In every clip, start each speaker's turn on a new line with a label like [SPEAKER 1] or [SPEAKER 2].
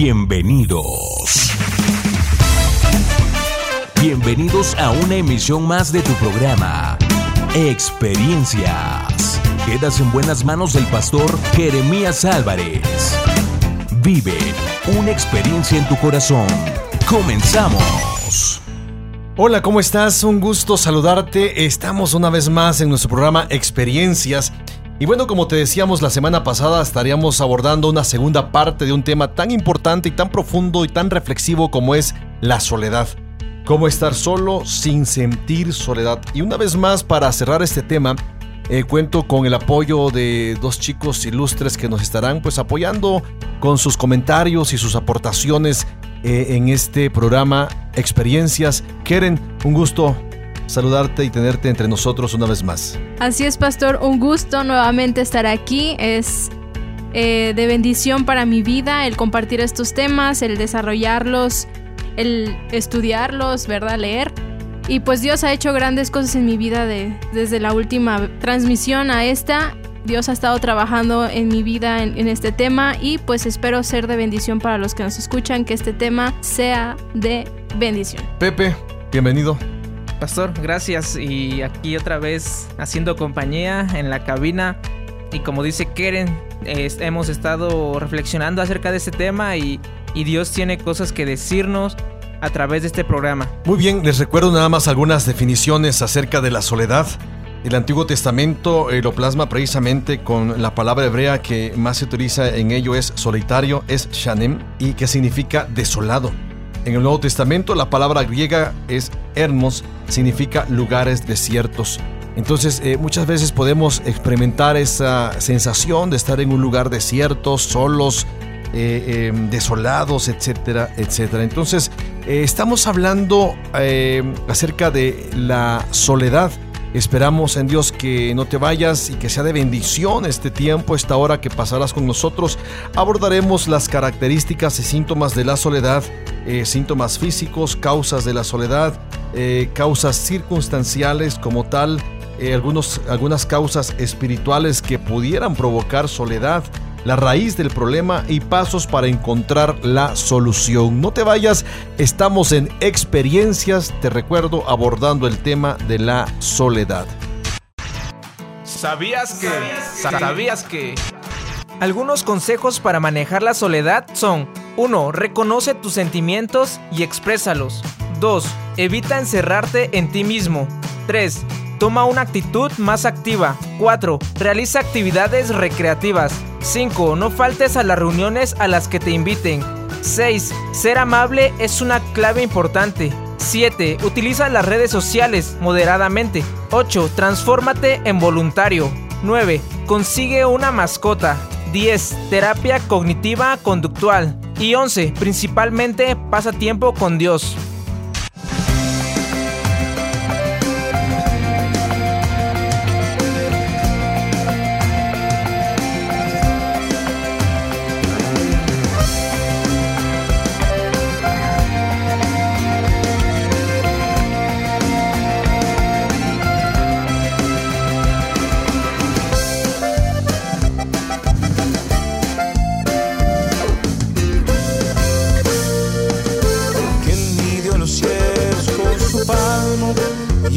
[SPEAKER 1] Bienvenidos. Bienvenidos a una emisión más de tu programa, Experiencias. Quedas en buenas manos del pastor Jeremías Álvarez. Vive una experiencia en tu corazón. Comenzamos.
[SPEAKER 2] Hola, ¿cómo estás? Un gusto saludarte. Estamos una vez más en nuestro programa Experiencias. Y bueno, como te decíamos la semana pasada, estaríamos abordando una segunda parte de un tema tan importante y tan profundo y tan reflexivo como es la soledad. Cómo estar solo sin sentir soledad. Y una vez más, para cerrar este tema, eh, cuento con el apoyo de dos chicos ilustres que nos estarán pues apoyando con sus comentarios y sus aportaciones eh, en este programa Experiencias. Keren, un gusto saludarte y tenerte entre nosotros una vez más.
[SPEAKER 3] Así es, pastor, un gusto nuevamente estar aquí. Es eh, de bendición para mi vida el compartir estos temas, el desarrollarlos, el estudiarlos, ¿verdad? Leer. Y pues Dios ha hecho grandes cosas en mi vida desde la última transmisión a esta. Dios ha estado trabajando en mi vida en, este tema y pues espero ser de bendición para los que nos escuchan, que este tema sea de bendición.
[SPEAKER 2] Pepe, bienvenido.
[SPEAKER 4] Pastor, gracias y aquí otra vez haciendo compañía en la cabina y como dice Keren, hemos estado reflexionando acerca de este tema y, Dios tiene cosas que decirnos a través de este programa.
[SPEAKER 2] Muy bien, les recuerdo nada más algunas definiciones acerca de la soledad. El Antiguo Testamento eh, lo plasma precisamente con la palabra hebrea que más se utiliza en ello es solitario, es shanem, y que significa desolado. En el Nuevo Testamento la palabra griega es hermos, significa lugares desiertos. Entonces eh, muchas veces podemos experimentar esa sensación de estar en un lugar desierto, solos, eh, em, desolados, etcétera, etcétera. Entonces, eh, estamos hablando acerca de la soledad. Esperamos en Dios que no te vayas y que sea de bendición este tiempo, esta hora que pasarás con nosotros. Abordaremos las características y síntomas de la soledad, síntomas físicos, causas de la soledad, causas circunstanciales como tal, algunos, algunas causas espirituales que pudieran provocar soledad la raíz del problema y pasos para encontrar la solución. No te vayas, estamos en experiencias, te recuerdo, abordando el tema de la soledad.
[SPEAKER 4] ¿Sabías que? ¿Sabías que? Algunos consejos para manejar la soledad son 1. Reconoce tus sentimientos y exprésalos. 2. Evita encerrarte en ti mismo. 3. Toma una actitud más activa. 4. Realiza actividades recreativas. 5. No faltes a las reuniones a las que te inviten. 6. Ser amable es una clave importante. 7. Utiliza las redes sociales moderadamente. 8. Transfórmate en voluntario. 9. Consigue una mascota. 10. Terapia cognitiva conductual. Y 11. Principalmente pasa tiempo con Dios.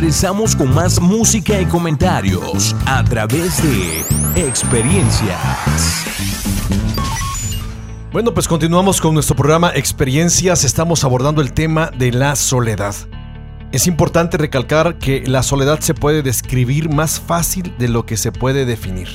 [SPEAKER 1] Regresamos con más música y comentarios a través de experiencias.
[SPEAKER 2] Bueno, pues continuamos con nuestro programa Experiencias. Estamos abordando el tema de la soledad. Es importante recalcar que la soledad se puede describir más fácil de lo que se puede definir.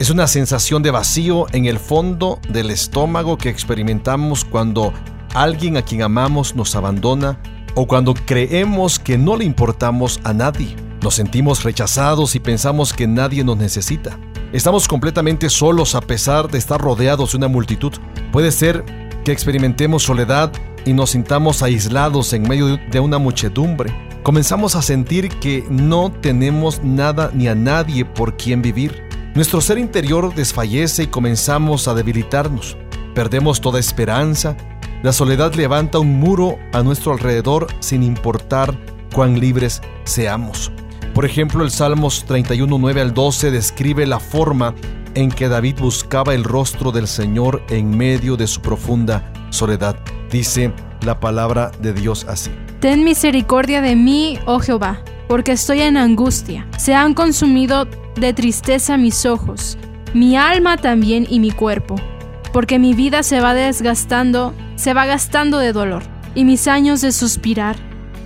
[SPEAKER 2] Es una sensación de vacío en el fondo del estómago que experimentamos cuando alguien a quien amamos nos abandona o cuando creemos que no le importamos a nadie. Nos sentimos rechazados y pensamos que nadie nos necesita. Estamos completamente solos a pesar de estar rodeados de una multitud. Puede ser que experimentemos soledad y nos sintamos aislados en medio de una muchedumbre. Comenzamos a sentir que no tenemos nada ni a nadie por quien vivir. Nuestro ser interior desfallece y comenzamos a debilitarnos. Perdemos toda esperanza. La soledad levanta un muro a nuestro alrededor sin importar cuán libres seamos. Por ejemplo, el Salmos 31, 9 al 12 describe la forma en que David buscaba el rostro del Señor en medio de su profunda soledad. Dice la palabra de Dios así.
[SPEAKER 3] Ten misericordia de mí, oh Jehová, porque estoy en angustia. Se han consumido de tristeza mis ojos, mi alma también y mi cuerpo, porque mi vida se va desgastando, se va gastando de dolor, y mis años de suspirar.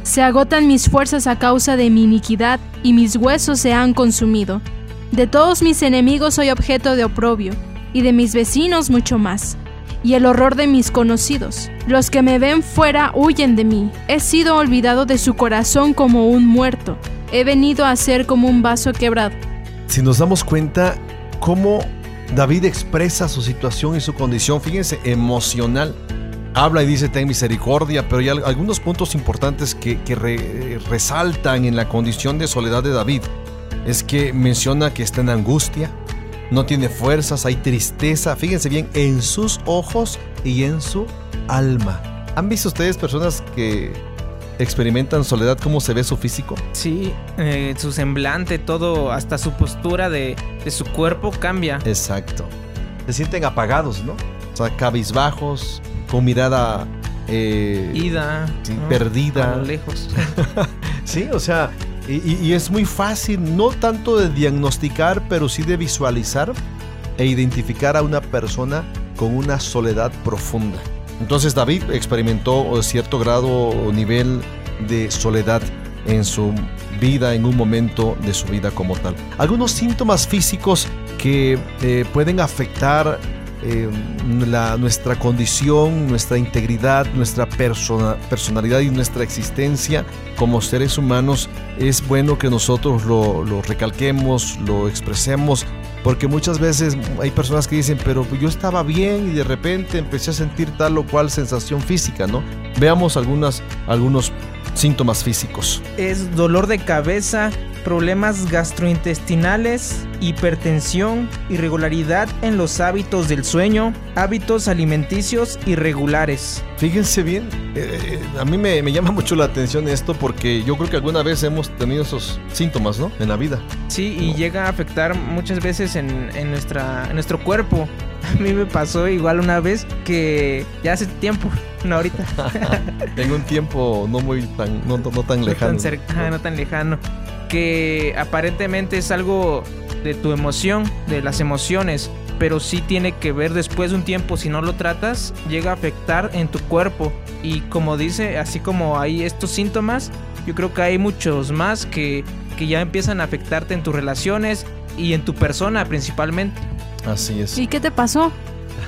[SPEAKER 3] Se agotan mis fuerzas a causa de mi iniquidad, y mis huesos se han consumido. De todos mis enemigos soy objeto de oprobio, y de mis vecinos mucho más y el horror de mis conocidos. Los que me ven fuera huyen de mí. He sido olvidado de su corazón como un muerto. He venido a ser como un vaso quebrado.
[SPEAKER 2] Si nos damos cuenta cómo David expresa su situación y su condición, fíjense, emocional. Habla y dice, ten misericordia, pero hay algunos puntos importantes que, que re, resaltan en la condición de soledad de David. Es que menciona que está en angustia, no tiene fuerzas, hay tristeza, fíjense bien, en sus ojos y en su alma. ¿Han visto ustedes personas que experimentan soledad, cómo se ve su físico?
[SPEAKER 4] Sí, eh, su semblante, todo, hasta su postura de, de, su cuerpo cambia.
[SPEAKER 2] Exacto. Se sienten apagados, ¿no? O sea, cabizbajos, con mirada... Eh,
[SPEAKER 4] Ida.
[SPEAKER 2] Sí, ¿no? Perdida.
[SPEAKER 4] lejos.
[SPEAKER 2] sí, o sea, y, y, es muy fácil, no tanto de diagnosticar, pero sí de visualizar e identificar a una persona con una soledad profunda. Entonces David experimentó cierto grado o nivel de soledad en su vida, en un momento de su vida como tal. Algunos síntomas físicos que eh, pueden afectar eh, la, nuestra condición, nuestra integridad, nuestra persona, personalidad y nuestra existencia como seres humanos, es bueno que nosotros lo, recalquemos, lo expresemos, porque muchas veces hay personas que dicen, pero yo estaba bien y de repente empecé a sentir tal o cual sensación física, ¿no? Veamos algunas, algunos síntomas físicos.
[SPEAKER 4] Es dolor de cabeza, problemas gastrointestinales, hipertensión, irregularidad en los hábitos del sueño, hábitos alimenticios irregulares.
[SPEAKER 2] Fíjense bien, eh, a mí me, me, llama mucho la atención esto porque yo creo que alguna vez hemos tenido esos síntomas, ¿no? En la vida.
[SPEAKER 4] Sí, y llega a afectar muchas veces en, en, nuestra, en nuestro cuerpo. A mí me pasó igual una vez que ya hace tiempo, no ahorita.
[SPEAKER 2] en un tiempo no muy tan, no, no tan lejano.
[SPEAKER 4] No tan, cerca, no tan lejano. Que aparentemente es algo de tu emoción, de las emociones, pero sí tiene que ver después de un tiempo, si no lo tratas, llega a afectar en tu cuerpo. Y como dice, así como hay estos síntomas, yo creo que hay muchos más que, que ya empiezan a afectarte en tus relaciones y en tu persona principalmente.
[SPEAKER 2] Así es.
[SPEAKER 3] ¿Y qué te pasó?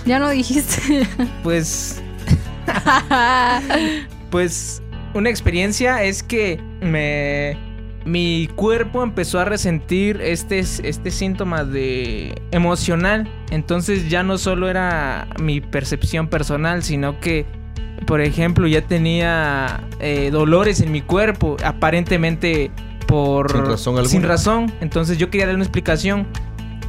[SPEAKER 3] Ya no dijiste.
[SPEAKER 4] Pues. pues. Una experiencia es que me. Mi cuerpo empezó a resentir este, este síntoma de emocional. Entonces ya no solo era mi percepción personal, sino que por ejemplo, ya tenía eh, dolores en mi cuerpo, aparentemente por...
[SPEAKER 2] Sin razón alguna.
[SPEAKER 4] Sin razón. Entonces yo quería darle una explicación,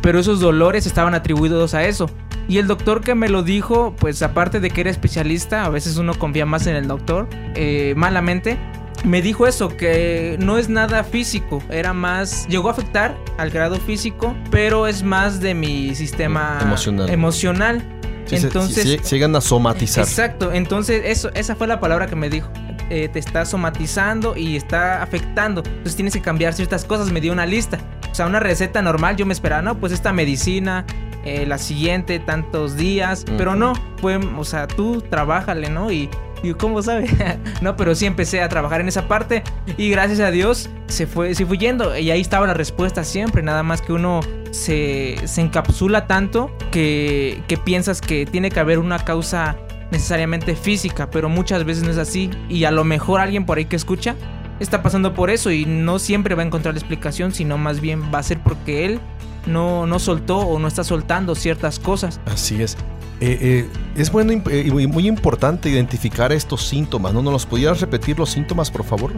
[SPEAKER 4] pero esos dolores estaban atribuidos a eso. Y el doctor que me lo dijo, pues aparte de que era especialista, a veces uno confía más en el doctor, eh, malamente, me dijo eso, que no es nada físico, era más, llegó a afectar al grado físico, pero es más de mi sistema
[SPEAKER 2] Emocional.
[SPEAKER 4] emocional.
[SPEAKER 2] Sí,
[SPEAKER 4] Entonces,
[SPEAKER 2] se, se llegan a somatizar.
[SPEAKER 4] Exacto, entonces eso, esa fue la palabra que me dijo. Eh, te está somatizando y está afectando. Entonces tienes que cambiar ciertas cosas. Me dio una lista. O sea, una receta normal, yo me esperaba, no, pues esta medicina, eh, la siguiente, tantos días. Pero no, fue, o sea, tú trabájale, ¿no? Y, y ¿cómo sabe? no, pero sí empecé a trabajar en esa parte. Y gracias a Dios se fue, se fue yendo. Y ahí estaba la respuesta siempre. Nada más que uno se, se encapsula tanto que, que piensas que tiene que haber una causa necesariamente física, pero muchas veces no es así. Y a lo mejor alguien por ahí que escucha está pasando por eso y no siempre va a encontrar la explicación, sino más bien va a ser porque él no, no soltó o no está soltando ciertas cosas.
[SPEAKER 2] Así es. Eh, eh, es bueno eh, y muy, importante identificar estos síntomas, ¿no? ¿Nos los pudieras repetir los síntomas, por favor?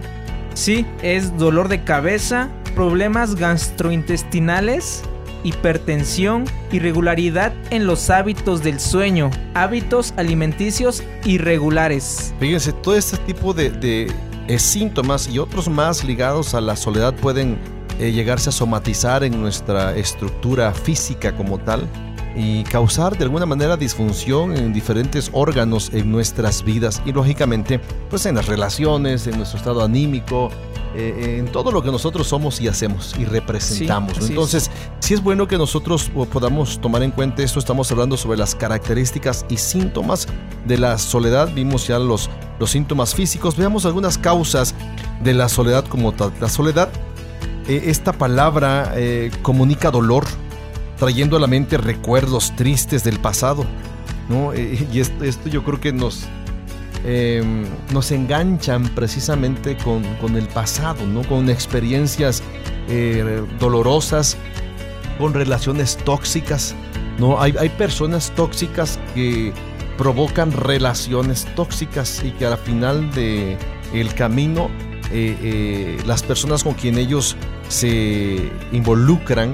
[SPEAKER 4] Sí, es dolor de cabeza, problemas gastrointestinales, hipertensión, irregularidad en los hábitos del sueño, hábitos alimenticios irregulares.
[SPEAKER 2] Fíjense, todo este tipo de, de, eh, síntomas y otros más ligados a la soledad pueden eh, llegarse a somatizar en nuestra estructura física como tal y causar de alguna manera disfunción en diferentes órganos en nuestras vidas y lógicamente pues en las relaciones, en nuestro estado anímico, eh, en todo lo que nosotros somos y hacemos y representamos.
[SPEAKER 4] Así es.
[SPEAKER 2] Entonces, sí es bueno que nosotros podamos tomar en cuenta esto. Estamos hablando sobre las características y síntomas de la soledad. Vimos ya los, los síntomas físicos. Veamos algunas causas de la soledad como tal. La soledad, eh, esta palabra eh, comunica dolor, trayendo a la mente recuerdos tristes del pasado. ¿no? Eh, y esto, yo creo que nos, eh, nos enganchan precisamente con, con el pasado, ¿no? con experiencias eh, dolorosas, con relaciones tóxicas. ¿no? Hay, hay personas tóxicas que provocan relaciones tóxicas y que al final de el camino eh, eh, las personas con quien ellos se involucran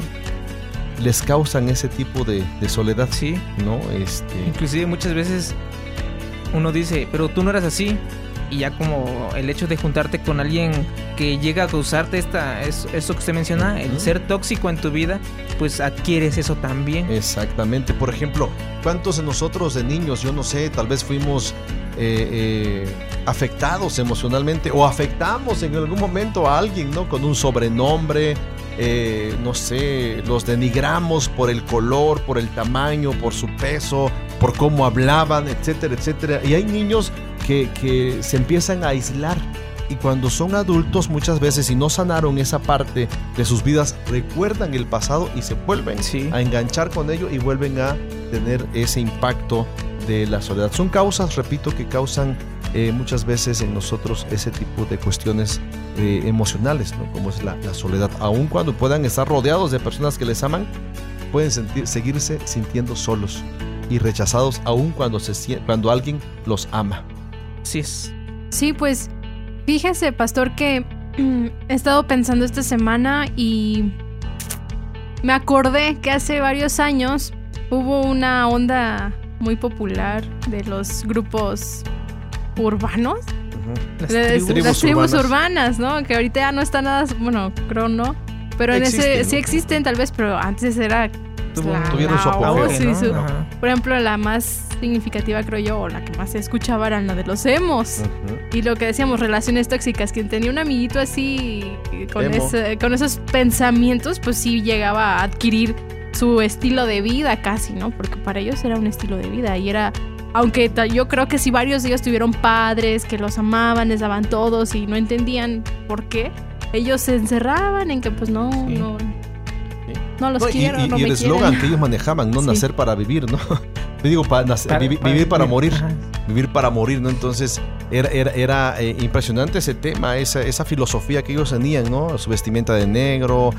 [SPEAKER 2] les causan ese tipo de, de soledad,
[SPEAKER 4] Sí,
[SPEAKER 2] ¿no? Este,
[SPEAKER 4] inclusive muchas veces uno dice, pero tú no eras así. Y ya como el hecho de juntarte con alguien que llega a causarte esta, es- eso que usted menciona, el ser tóxico en tu vida, pues adquieres eso también.
[SPEAKER 2] Exactamente. Por ejemplo, ¿cuántos de nosotros de niños, yo no sé, tal vez fuimos eh, eh, afectados emocionalmente o afectamos en algún momento a alguien, ¿no? Con un sobrenombre, eh, no sé, los denigramos por el color, por el tamaño, por su peso, por cómo hablaban, etcétera, etcétera. Y hay niños que, que se empiezan a aislar. Y cuando son adultos muchas veces y no sanaron esa parte de sus vidas, recuerdan el pasado y se vuelven
[SPEAKER 4] Sí.
[SPEAKER 2] a enganchar con ello y vuelven a tener ese impacto de la soledad. Son causas, repito, que causan eh, muchas veces en nosotros ese tipo de cuestiones eh, emocionales, ¿no? como es la, la soledad. Aun cuando puedan estar rodeados de personas que les aman, pueden sentir- seguirse sintiendo solos y rechazados aun cuando, se, cuando alguien los ama.
[SPEAKER 4] Así es.
[SPEAKER 3] Sí, pues fíjese, pastor, que mm, he estado pensando esta semana y me acordé que hace varios años hubo una onda muy popular de los grupos urbanos,
[SPEAKER 4] Las tribus.
[SPEAKER 3] las
[SPEAKER 2] Tribus
[SPEAKER 3] tribus
[SPEAKER 2] urbanas.
[SPEAKER 3] urbanas, ¿no? Que ahorita ya no está nada, bueno, creo no, pero en ese sí existen tal vez, pero antes era
[SPEAKER 4] Tuvo-
[SPEAKER 3] la-
[SPEAKER 2] tuvieron su apogeo.
[SPEAKER 3] sí,
[SPEAKER 4] ¿no?
[SPEAKER 3] su-
[SPEAKER 4] Ajá.
[SPEAKER 3] por ejemplo, la más significativa creo yo, o la que más se escuchaba era la de los emos. Y lo que decíamos, relaciones tóxicas. Quien tenía un amiguito así, con, ese- con esos pensamientos, pues sí llegaba a adquirir su estilo de vida casi, ¿no? Porque para ellos era un estilo de vida y era... Aunque yo creo que si varios de ellos tuvieron padres que los amaban, les daban todos y no entendían por qué, ellos se encerraban en que pues no,
[SPEAKER 4] Sí.
[SPEAKER 3] no, no los
[SPEAKER 2] No, y-
[SPEAKER 3] quiero,
[SPEAKER 2] y,
[SPEAKER 3] no
[SPEAKER 2] y
[SPEAKER 3] me
[SPEAKER 2] el eslogan que ellos manejaban, no
[SPEAKER 3] Sí.
[SPEAKER 2] nacer para vivir, ¿no? Yo digo, para nacer- vivi- vivir para morir.
[SPEAKER 4] Ajá.
[SPEAKER 2] vivir para morir, ¿no? Entonces era, era, era, eh, impresionante ese tema, esa, esa filosofía que ellos tenían, ¿no? Su vestimenta de negro,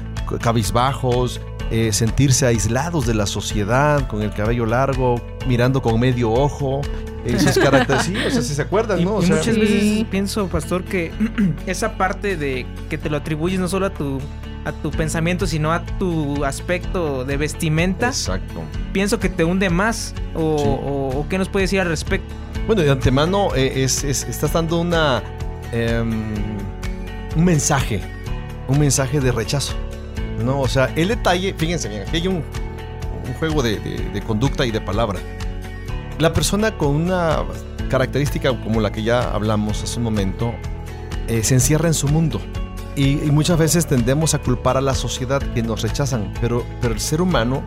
[SPEAKER 2] cabizbajos, eh, sentirse aislados de la sociedad, con el cabello largo, mirando con medio ojo, eh, sus caracteres. Sí, o sea, si se acuerdan,
[SPEAKER 4] Y,
[SPEAKER 2] ¿no? O
[SPEAKER 4] y
[SPEAKER 2] sea,
[SPEAKER 4] muchas
[SPEAKER 3] Sí.
[SPEAKER 4] veces pienso, pastor, que esa parte de que te lo atribuyes no solo a tu a tu pensamiento, sino a tu aspecto de vestimenta,
[SPEAKER 2] Exacto.
[SPEAKER 4] pienso que te hunde más. O,
[SPEAKER 2] Sí.
[SPEAKER 4] o- o qué nos puede decir al respecto.
[SPEAKER 2] Bueno, de antemano eh, es, es- estás dando una em, un mensaje, un mensaje de rechazo, ¿no? O sea, el detalle, fíjense bien, aquí hay un, juego de conducta y de palabra. La persona con una característica como la que ya hablamos hace un momento, eh, se encierra en su mundo. Y, y muchas veces tendemos a culpar a la sociedad que nos rechazan, pero, pero el ser humano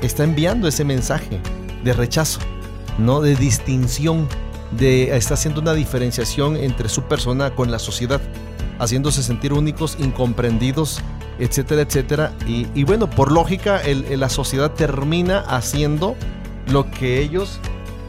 [SPEAKER 2] está enviando ese mensaje de rechazo, ¿no? De distinción, de, está haciendo una diferenciación entre su persona con la sociedad, haciéndose sentir únicos, incomprendidos, etcétera, etcétera. Y, y bueno, por lógica, el- el- la sociedad termina haciendo lo que ellos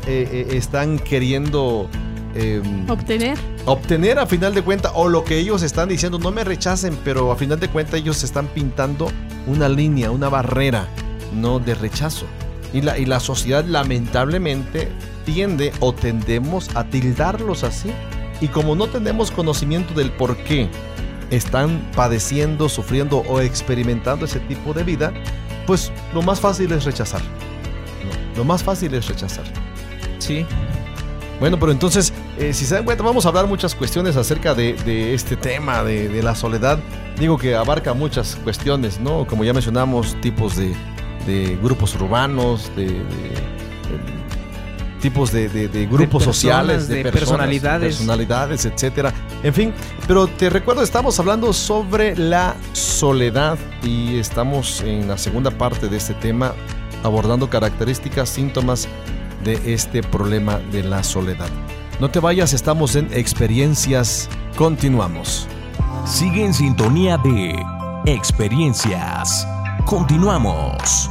[SPEAKER 2] eh, eh, están queriendo em,
[SPEAKER 3] Obtener.
[SPEAKER 2] obtener a final de cuentas o lo que ellos están diciendo, no me rechacen, pero a final de cuentas ellos están pintando una línea, una barrera, no de rechazo. Y la, y la sociedad lamentablemente tiende o tendemos a tildarlos así. Y como no tenemos conocimiento del por qué están padeciendo, sufriendo o experimentando ese tipo de vida, pues lo más fácil es rechazar. Lo más fácil es rechazar.
[SPEAKER 4] Sí.
[SPEAKER 2] Bueno, pero entonces, eh, si se dan cuenta, vamos a hablar muchas cuestiones acerca de, de este tema de, de la soledad. Digo que abarca muchas cuestiones, ¿no? Como ya mencionamos, tipos de, de grupos urbanos, de tipos de, de- de grupos
[SPEAKER 4] personas,
[SPEAKER 2] sociales, de,
[SPEAKER 4] de
[SPEAKER 2] personas,
[SPEAKER 4] personalidades.
[SPEAKER 2] personalidades, etcétera. En fin, pero te recuerdo, estamos hablando sobre la soledad y estamos en la segunda parte de este tema abordando características, síntomas de este problema de la soledad. No te vayas, estamos en experiencias. Continuamos.
[SPEAKER 1] Sigue en sintonía de experiencias. Continuamos.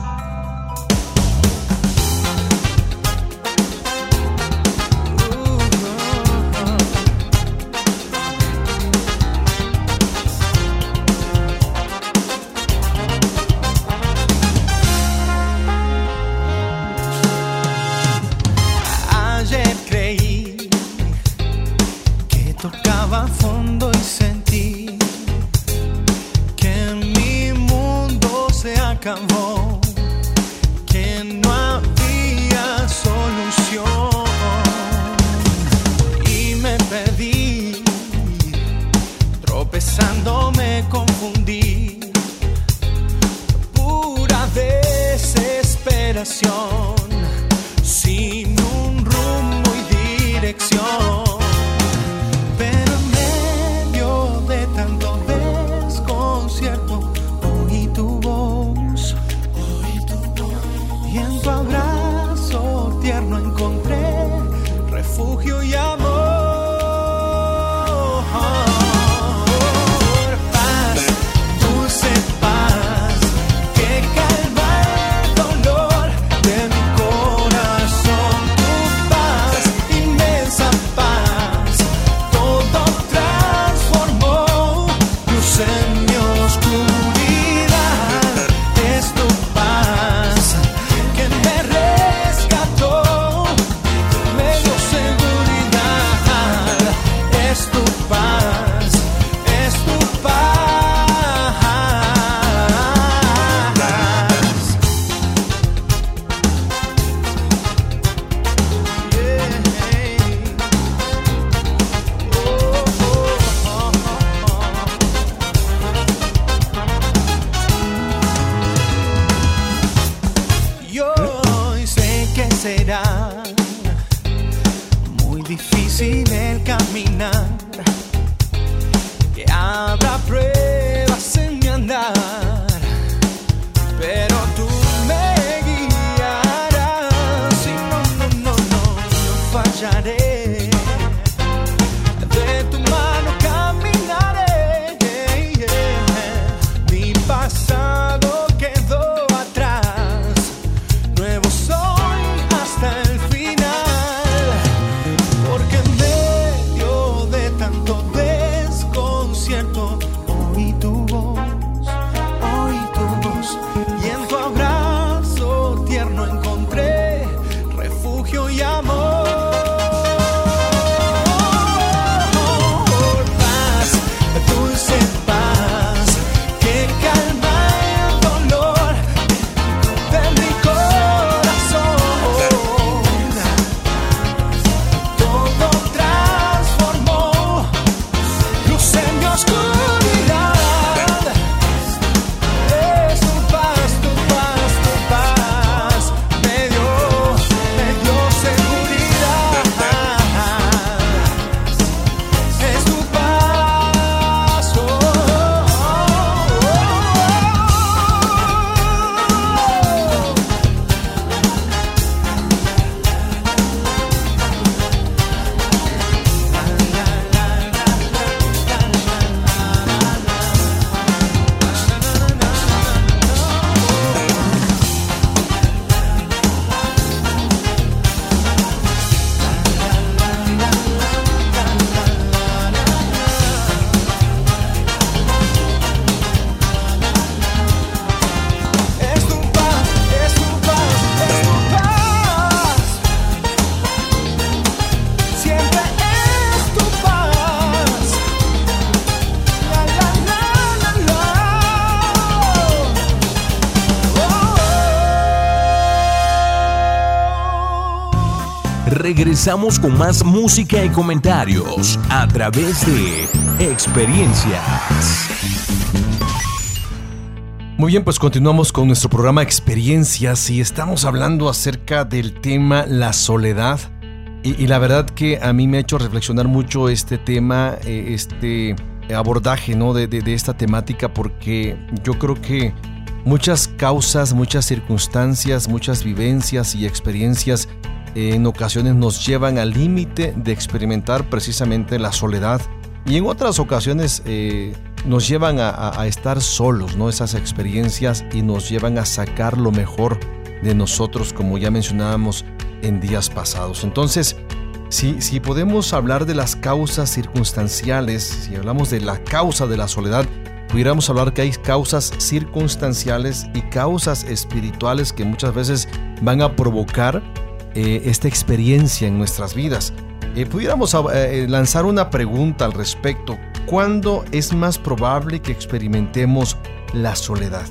[SPEAKER 1] Regresamos con más música y comentarios a través de experiencias.
[SPEAKER 2] Muy bien, pues continuamos con nuestro programa Experiencias y estamos hablando acerca del tema la soledad. Y, la verdad que a mí me ha hecho reflexionar mucho este tema, eh, este abordaje ¿no? de, de- esta temática, porque yo creo que muchas causas, muchas circunstancias, muchas vivencias y experiencias en ocasiones nos llevan al límite de experimentar precisamente la soledad y en otras ocasiones eh, nos llevan a, estar solos, ¿no? Esas experiencias y nos llevan a sacar lo mejor de nosotros, como ya mencionábamos en días pasados. Entonces, si, si podemos hablar de las causas circunstanciales, si hablamos de la causa de la soledad, pudiéramos hablar que hay causas circunstanciales y causas espirituales que muchas veces van a provocar eh, esta experiencia en nuestras vidas. Eh, pudiéramos eh, lanzar una pregunta al respecto. ¿Cuándo es más probable que experimentemos la soledad?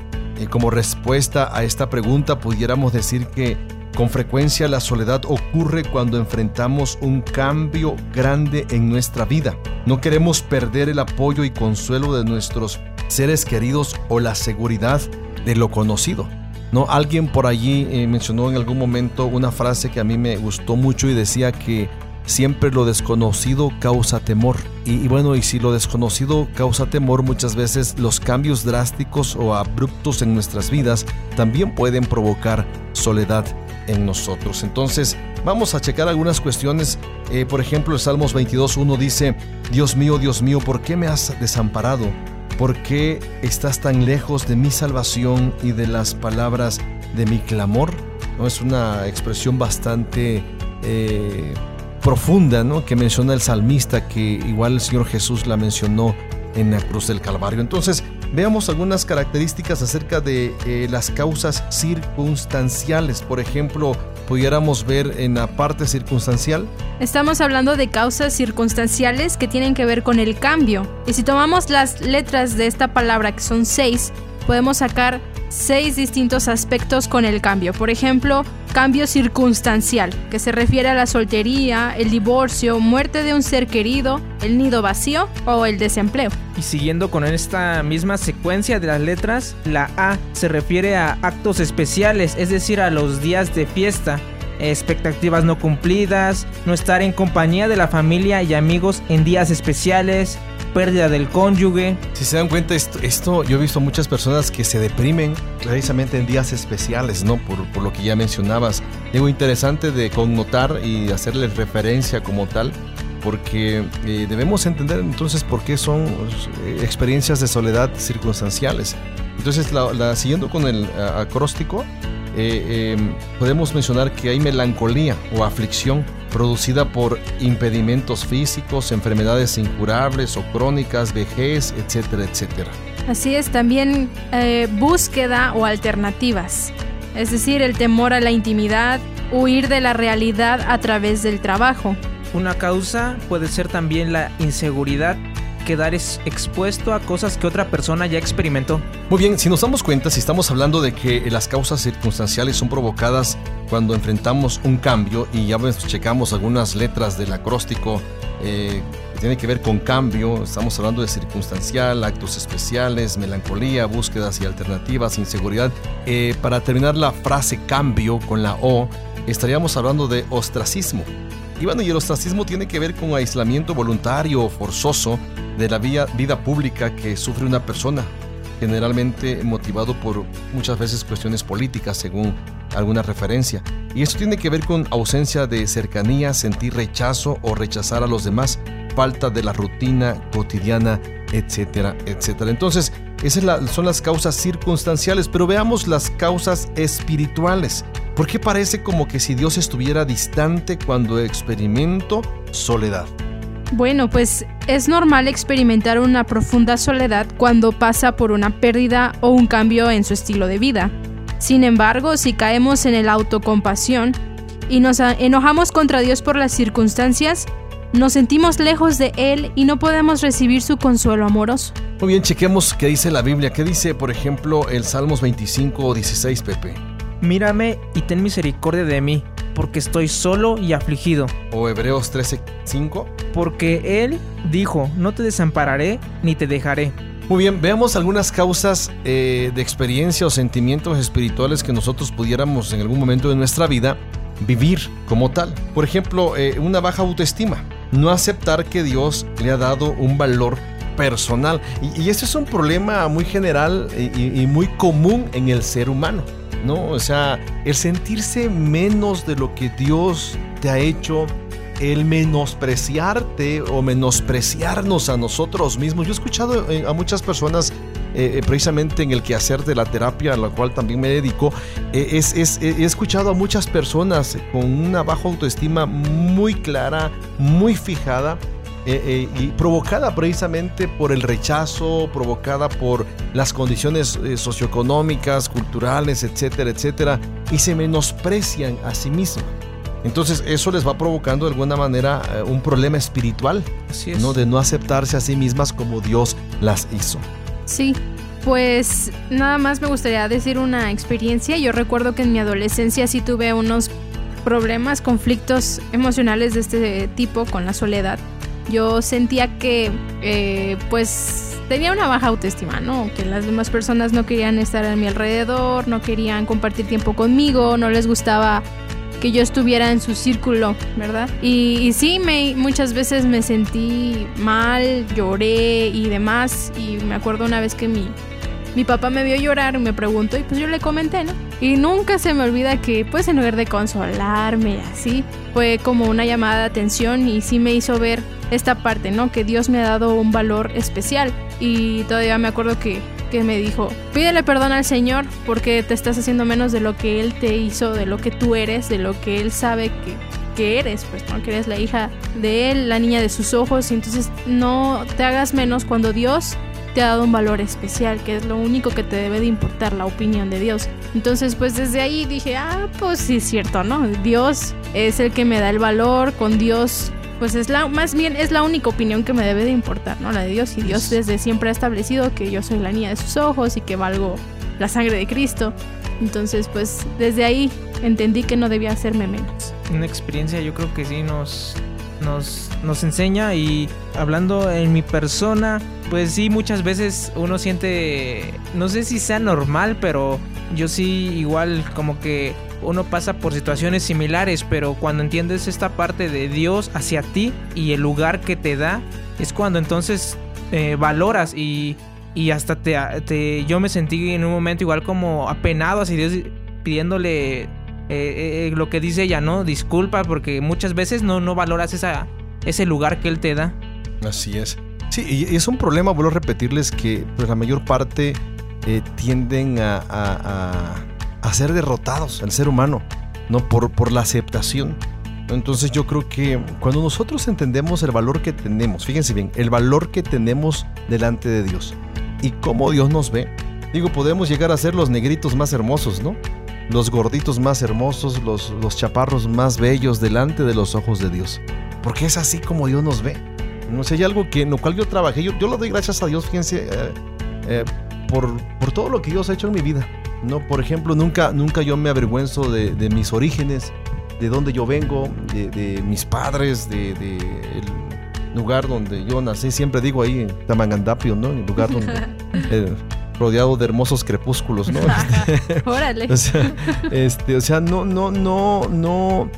[SPEAKER 2] Como respuesta a esta pregunta pudiéramos decir que con frecuencia la soledad ocurre cuando enfrentamos un cambio grande en nuestra vida. No queremos perder el apoyo y consuelo de nuestros seres queridos o la seguridad de lo conocido. No, alguien por allí eh, mencionó en algún momento una frase que a mí me gustó mucho y decía que siempre lo desconocido causa temor. Y, bueno, y si lo desconocido causa temor, muchas veces los cambios drásticos o abruptos en nuestras vidas también pueden provocar soledad en nosotros. Entonces, vamos a checar algunas cuestiones. Eh, por ejemplo, el Salmos 22.1 dice, Dios mío, Dios mío, ¿por qué me has desamparado? ¿Por qué estás tan lejos de mi salvación y de las palabras de mi clamor? ¿No? Es una expresión bastante eh, profunda ¿no? que menciona el salmista, que igual el Señor Jesús la mencionó en la cruz del Calvario. Entonces, veamos algunas características acerca de eh, las causas circunstanciales. Por ejemplo, pudiéramos ver en la parte circunstancial
[SPEAKER 3] Estamos hablando de causas circunstanciales que tienen que ver con el cambio. Y si tomamos las letras de esta palabra, que son seis, podemos sacar seis distintos aspectos con el cambio. Por ejemplo, cambio circunstancial, que se refiere a la soltería, el divorcio, muerte de un ser querido, el nido vacío o el desempleo.
[SPEAKER 4] Y siguiendo con esta misma secuencia de las letras, la A se refiere a actos especiales, es decir, a los días de fiesta, expectativas no cumplidas, no estar en compañía de la familia y amigos en días especiales, pérdida del cónyuge.
[SPEAKER 2] Si se dan cuenta, esto, esto yo he visto muchas personas que se deprimen precisamente en días especiales, ¿no? Por, por lo que ya mencionabas. Algo interesante de connotar y hacerle referencia como tal, porque eh, debemos entender entonces por qué son eh, experiencias de soledad circunstanciales. Entonces, la, la- siguiendo con el acróstico, eh, eh, podemos mencionar que hay melancolía o aflicción producida por impedimentos físicos, enfermedades incurables o crónicas, vejez, etcétera, etcétera.
[SPEAKER 3] Así es, también eh, búsqueda o alternativas. Es decir, el temor a la intimidad, huir de la realidad a través del trabajo.
[SPEAKER 4] Una causa puede ser también la inseguridad, quedar es- expuesto a cosas que otra persona ya experimentó.
[SPEAKER 2] Muy bien, si nos damos cuenta, si estamos hablando de que las causas circunstanciales son provocadas cuando enfrentamos un cambio y ya checamos algunas letras del acróstico eh, que tiene que ver con cambio, estamos hablando de circunstancial, actos especiales, melancolía, búsquedas y alternativas, inseguridad. Eh, para terminar la frase cambio con la O, estaríamos hablando de ostracismo. Y bueno, y el ostracismo tiene que ver con aislamiento voluntario o forzoso de la vida pública que sufre una persona generalmente motivado por muchas veces cuestiones políticas, según alguna referencia. Y eso tiene que ver con ausencia de cercanía, sentir rechazo o rechazar a los demás, falta de la rutina cotidiana, etcétera, etcétera. Entonces, esas son las causas circunstanciales, pero veamos las causas espirituales. ¿Por qué parece como que si Dios estuviera distante cuando experimento soledad?
[SPEAKER 3] Bueno, pues es normal experimentar una profunda soledad cuando pasa por una pérdida o un cambio en su estilo de vida. Sin embargo, si caemos en el autocompasión y nos enojamos contra Dios por las circunstancias, nos sentimos lejos de Él y no podemos recibir su consuelo amoroso.
[SPEAKER 2] Muy bien, chequemos qué dice la Biblia. ¿Qué dice, por ejemplo, el Salmos 25 o 16, Pepe?
[SPEAKER 4] Mírame y ten misericordia de mí, porque estoy solo y afligido.
[SPEAKER 2] O Hebreos 13:5.
[SPEAKER 4] Porque Él dijo, no te desampararé ni te dejaré.
[SPEAKER 2] Muy bien, veamos algunas causas eh, de experiencia o sentimientos espirituales que nosotros pudiéramos en algún momento de nuestra vida vivir como tal. Por ejemplo, eh, una baja autoestima. No aceptar que Dios le ha dado un valor personal. Y, y este es un problema muy general y, muy común en el ser humano. ¿no? O sea, el sentirse menos de lo que Dios te ha hecho, el menospreciarte o menospreciarnos a nosotros mismos. Yo he escuchado eh, a muchas personas eh, precisamente en el quehacer de la terapia a la cual también me dedico, eh, es, he escuchado a muchas personas con una baja autoestima muy clara, muy fijada, eh, y provocada precisamente por el rechazo, provocada por las condiciones eh, socioeconómicas, culturales, etcétera, etcétera, y se menosprecian a sí mismos. Entonces eso les va provocando de alguna manera eh, un problema espiritual,
[SPEAKER 4] Así es.
[SPEAKER 2] ¿no? De no aceptarse a sí mismas como Dios las hizo.
[SPEAKER 3] Sí, pues nada más me gustaría decir una experiencia. Yo recuerdo que en mi adolescencia sí tuve unos problemas, conflictos emocionales de este tipo con la soledad. Yo sentía que eh, pues tenía una baja autoestima, ¿no? Que las demás personas no querían estar a mi alrededor, no querían compartir tiempo conmigo, no les gustaba que yo estuviera en su círculo, ¿verdad? Y, sí, muchas veces me sentí mal, lloré y demás. Y me acuerdo una vez que mi, mi papá me vio llorar y me preguntó y pues yo le comenté, ¿no? Y nunca se me olvida que pues en lugar de consolarme así, fue como una llamada de atención y sí me hizo ver esta parte, ¿no? Que Dios me ha dado un valor especial. Y todavía me acuerdo que, que me dijo, pídele perdón al Señor porque te estás haciendo menos de lo que Él te hizo, de lo que tú eres, de lo que Él sabe que, que eres, pues, ¿no? Que eres la hija de Él, la niña de sus ojos. Y entonces no te hagas menos cuando Dios te ha dado un valor especial, que es lo único que te debe de importar, la opinión de Dios. Entonces, pues desde ahí dije, ah, pues sí es cierto, ¿no? Dios es el que me da el valor, con Dios, pues es la, más bien es la única opinión que me debe de importar, ¿no? La de Dios. Y Dios desde siempre ha establecido que yo soy la niña de sus ojos y que valgo la sangre de Cristo. Entonces, pues desde ahí entendí que no debía hacerme menos.
[SPEAKER 4] Una experiencia yo creo que sí nos, nos, enseña y hablando en mi persona, pues sí, muchas veces uno siente, no sé si sea normal, pero yo sí igual como que uno pasa por situaciones similares, pero cuando entiendes esta parte de Dios hacia ti y el lugar que te da, es cuando entonces eh, valoras y, y hasta te, te, yo me sentí en un momento igual como apenado hacia Dios pidiéndole eh, eh, lo que dice ella, ¿no? Disculpa porque muchas veces no, no valoras esa, ese lugar que Él te da.
[SPEAKER 2] Así es. Sí, y es un problema, vuelvo a repetirles, que pues, la mayor parte eh, tienden a, a, a, ser derrotados, el ser humano, ¿no? Por, por la aceptación. Entonces yo creo que cuando nosotros entendemos el valor que tenemos, fíjense bien, el valor que tenemos delante de Dios y cómo Dios nos ve, digo, podemos llegar a ser los negritos más hermosos, ¿no? Los gorditos más hermosos, los, los chaparros más bellos delante de los ojos de Dios. Porque es así como Dios nos ve. No sé, hay algo que en lo cual yo trabajé. Yo, yo le doy gracias a Dios, fíjense, eh, eh, por, por, todo lo que Dios ha hecho en mi vida. ¿no? Por ejemplo, nunca, nunca yo me avergüenzo de, de mis orígenes, de dónde yo vengo, de, de mis padres, de, de, el lugar donde yo nací. Siempre digo ahí, Tamangandapio, ¿no? El lugar donde... eh, rodeado de hermosos crepúsculos, ¿no?
[SPEAKER 3] Órale.
[SPEAKER 2] o sea, este, o sea, no, no, no, no.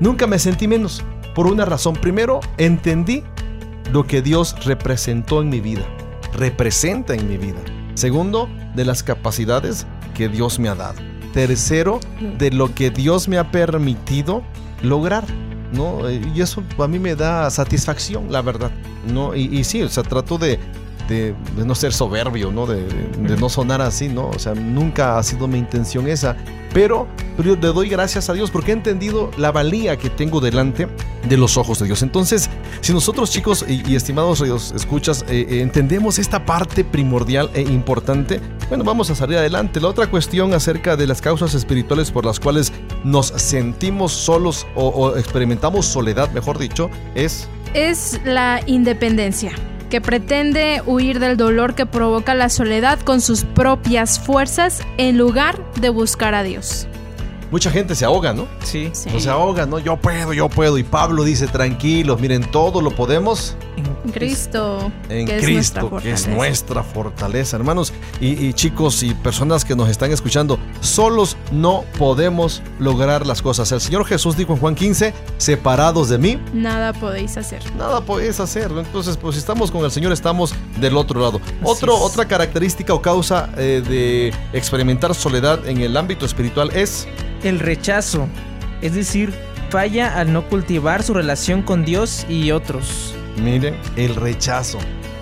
[SPEAKER 2] Nunca me sentí menos. Por una razón. Primero, entendí lo que Dios representó en mi vida, representa en mi vida. Segundo, de las capacidades que Dios me ha dado. Tercero, de lo que Dios me ha permitido lograr. ¿no? Y eso a mí me da satisfacción, la verdad. ¿no? Y, y sí, o sea, trato de, de, no ser soberbio, ¿no? De, no sonar así, ¿no? O sea, nunca ha sido mi intención esa. Pero, pero le doy gracias a Dios porque he entendido la valía que tengo delante de los ojos de Dios. Entonces, si nosotros chicos y, y estimados Dios, escuchas, eh, eh, entendemos esta parte primordial e importante, bueno, vamos a salir adelante. La otra cuestión acerca de las causas espirituales por las cuales nos sentimos solos o, o experimentamos soledad, mejor dicho, es...
[SPEAKER 3] Es la independencia que pretende huir del dolor que provoca la soledad con sus propias fuerzas en lugar de buscar a Dios.
[SPEAKER 2] mucha gente se ahoga, ¿no?
[SPEAKER 4] Sí.
[SPEAKER 3] Sí.
[SPEAKER 2] No se ahoga, ¿no? Yo puedo, yo puedo. Y Pablo dice, tranquilos, miren, todo lo podemos
[SPEAKER 3] En Cristo,
[SPEAKER 2] en
[SPEAKER 3] que es
[SPEAKER 2] Cristo, que es nuestra fortaleza, hermanos. Y, y chicos y personas que nos están escuchando, solos no podemos lograr las cosas. El Señor Jesús dijo en Juan 15, separados de mí,
[SPEAKER 3] Nada podéis hacer.
[SPEAKER 2] nada podéis hacer. Entonces, pues si estamos con el Señor, estamos del otro lado. Otro,
[SPEAKER 4] es.
[SPEAKER 2] otra característica o causa eh, de experimentar soledad en el ámbito espiritual es
[SPEAKER 4] El rechazo, es decir, falla al no cultivar su relación con Dios y otros.
[SPEAKER 2] Miren, el rechazo.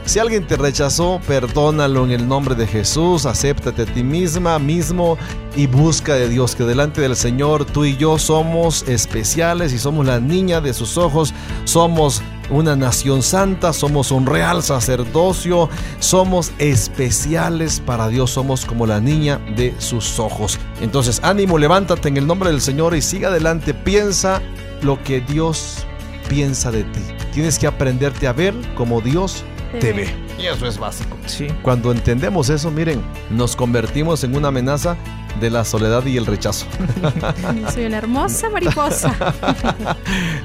[SPEAKER 2] Si alguien te rechazó, perdónalo en el nombre de Jesús, acéptate a ti misma, mismo y busca de Dios, que delante del Señor tú y yo somos especiales y somos la niña de sus ojos, somos una nación santa, somos un real sacerdocio, somos especiales para Dios, somos como la niña de sus ojos. Entonces, ánimo, levántate en el nombre del Señor y siga adelante, piensa lo que Dios piensa de ti. Tienes que aprenderte a ver como Dios te ve. Y eso es básico.
[SPEAKER 4] Sí.
[SPEAKER 2] Cuando entendemos eso, miren, nos convertimos en una amenaza de la soledad y el rechazo.
[SPEAKER 3] Soy una hermosa mariposa.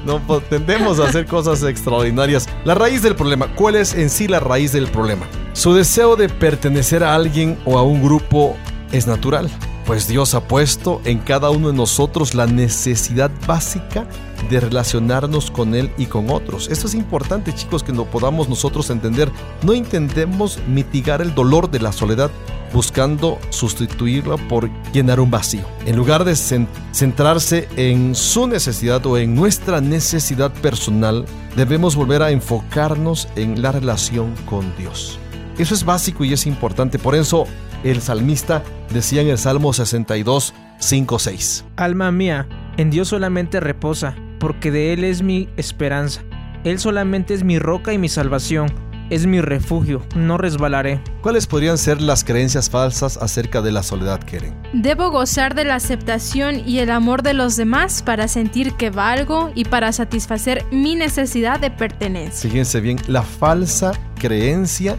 [SPEAKER 2] No pues, tendemos a hacer cosas extraordinarias. La raíz del problema, ¿cuál es en sí la raíz del problema? Su deseo de pertenecer a alguien o a un grupo es natural, pues Dios ha puesto en cada uno de nosotros la necesidad básica de relacionarnos con Él y con otros. Esto es importante, chicos, que lo podamos nosotros entender. No intentemos mitigar el dolor de la soledad buscando sustituirla por llenar un vacío. En lugar de cen- centrarse en su necesidad o en nuestra necesidad personal, debemos volver a enfocarnos en la relación con Dios. Eso es básico y es importante. Por eso el salmista decía en el Salmo 62, 5, 6.
[SPEAKER 4] Alma mía, en Dios solamente reposa, porque de Él es mi esperanza. Él solamente es mi roca y mi salvación. Es mi refugio, no resbalaré.
[SPEAKER 2] ¿Cuáles podrían ser las creencias falsas acerca de la soledad, Keren?
[SPEAKER 3] Debo gozar de la aceptación y el amor de los demás para sentir que valgo y para satisfacer mi necesidad de pertenencia.
[SPEAKER 2] Fíjense bien, la falsa creencia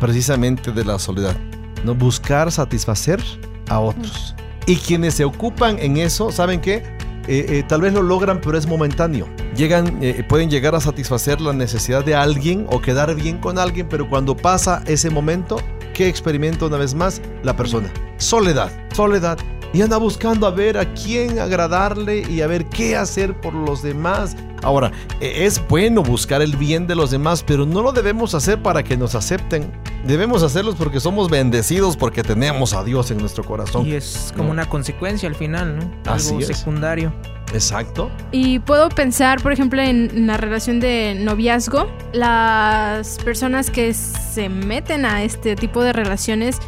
[SPEAKER 2] precisamente de la soledad. No buscar satisfacer a otros. Y quienes se ocupan en eso, ¿saben qué? Eh, eh, tal vez lo logran, pero es momentáneo. Llegan, eh, pueden llegar a satisfacer la necesidad de alguien o quedar bien con alguien, pero cuando pasa ese momento, ¿qué experimenta una vez más la persona? Soledad, soledad. Y anda buscando a ver a quién agradarle y a ver qué hacer por los demás. Ahora, eh, es bueno buscar el bien de los demás, pero no lo debemos hacer para que nos acepten. Debemos hacerlos porque somos bendecidos, porque tenemos a Dios en nuestro corazón.
[SPEAKER 4] Y es como
[SPEAKER 2] No.
[SPEAKER 4] una consecuencia al final, ¿no?
[SPEAKER 2] Así
[SPEAKER 4] Algo
[SPEAKER 2] es.
[SPEAKER 4] secundario.
[SPEAKER 2] Exacto.
[SPEAKER 3] Y puedo pensar, por ejemplo, en la relación de noviazgo, las personas que se meten a este tipo de relaciones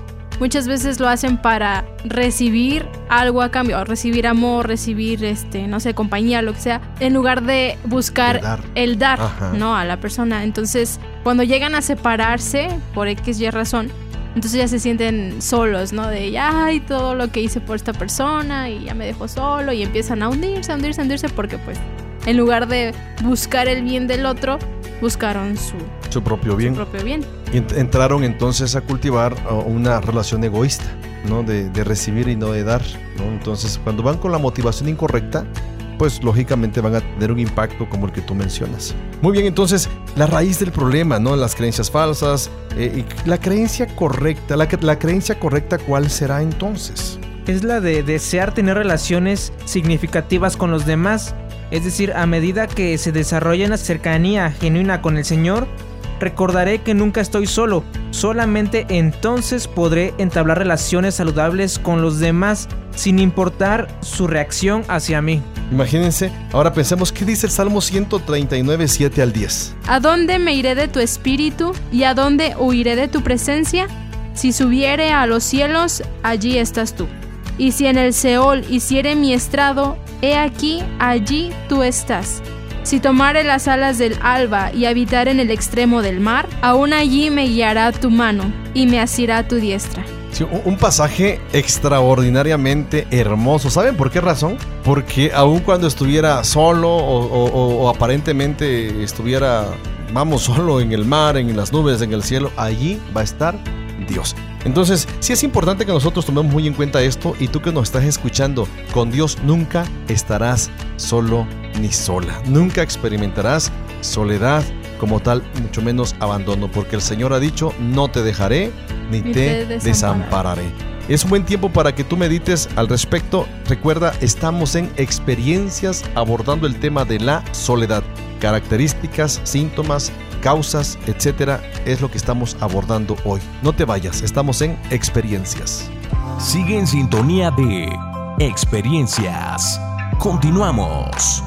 [SPEAKER 3] muchas veces lo hacen para recibir algo a cambio, o recibir amor, recibir este, no sé, compañía, lo que sea, en lugar de buscar
[SPEAKER 2] dar.
[SPEAKER 3] el dar. ¿no? a la persona. Entonces, cuando llegan a separarse por X y razón, entonces ya se sienten solos, ¿no? De, ay, todo lo que hice por esta persona y ya me dejó solo y empiezan a hundirse, a hundirse, a hundirse porque pues en lugar de buscar el bien del otro, buscaron su,
[SPEAKER 2] Su propio
[SPEAKER 3] su
[SPEAKER 2] bien.
[SPEAKER 3] propio bien.
[SPEAKER 2] Y ent- entraron entonces a cultivar uh, una relación egoísta, ¿no? De, de recibir y no de dar, ¿no? Entonces, cuando van con la motivación incorrecta, pues lógicamente van a tener un impacto como el que tú mencionas. Muy bien, entonces, la raíz del problema, ¿no? Las creencias falsas, eh, y la creencia correcta, la, la creencia correcta, ¿cuál será entonces?
[SPEAKER 4] Es la de desear tener relaciones significativas con los demás. Es decir, a medida que se desarrolla una cercanía genuina con el Señor, recordaré que nunca estoy solo. Solamente entonces podré entablar relaciones saludables con los demás sin importar su reacción hacia mí.
[SPEAKER 2] Imagínense, ahora pensemos, ¿qué dice el Salmo 139, 7 al 10?
[SPEAKER 3] ¿A dónde me iré de tu espíritu y a dónde huiré de tu presencia? Si subiere a los cielos, allí estás tú. Y si en el Seol hiciere mi estrado, he aquí, allí tú estás. Si tomare las alas del alba y habitar en el extremo del mar, aún allí me guiará tu mano y me asirá tu diestra.
[SPEAKER 2] Sí, un- pasaje extraordinariamente hermoso. ¿Saben por qué razón? Porque aun cuando estuviera solo o- o aparentemente estuviera, vamos, solo en el mar, en las nubes, en el cielo, allí va a estar Dios. Entonces, sí es importante que nosotros tomemos muy en cuenta esto y tú que nos estás escuchando, con Dios nunca estarás solo ni sola. Nunca experimentarás soledad como tal, mucho menos abandono, porque el Señor ha dicho, no te dejaré ni,
[SPEAKER 3] Ni
[SPEAKER 2] te,
[SPEAKER 3] te
[SPEAKER 2] desampararé. Es un buen tiempo para que tú medites al respecto. Recuerda, estamos en experiencias abordando el tema de la soledad. Características, síntomas, causas, etcétera, es lo que estamos abordando hoy. No te vayas, estamos en experiencias.
[SPEAKER 5] Sigue en sintonía de Experiencias. Continuamos.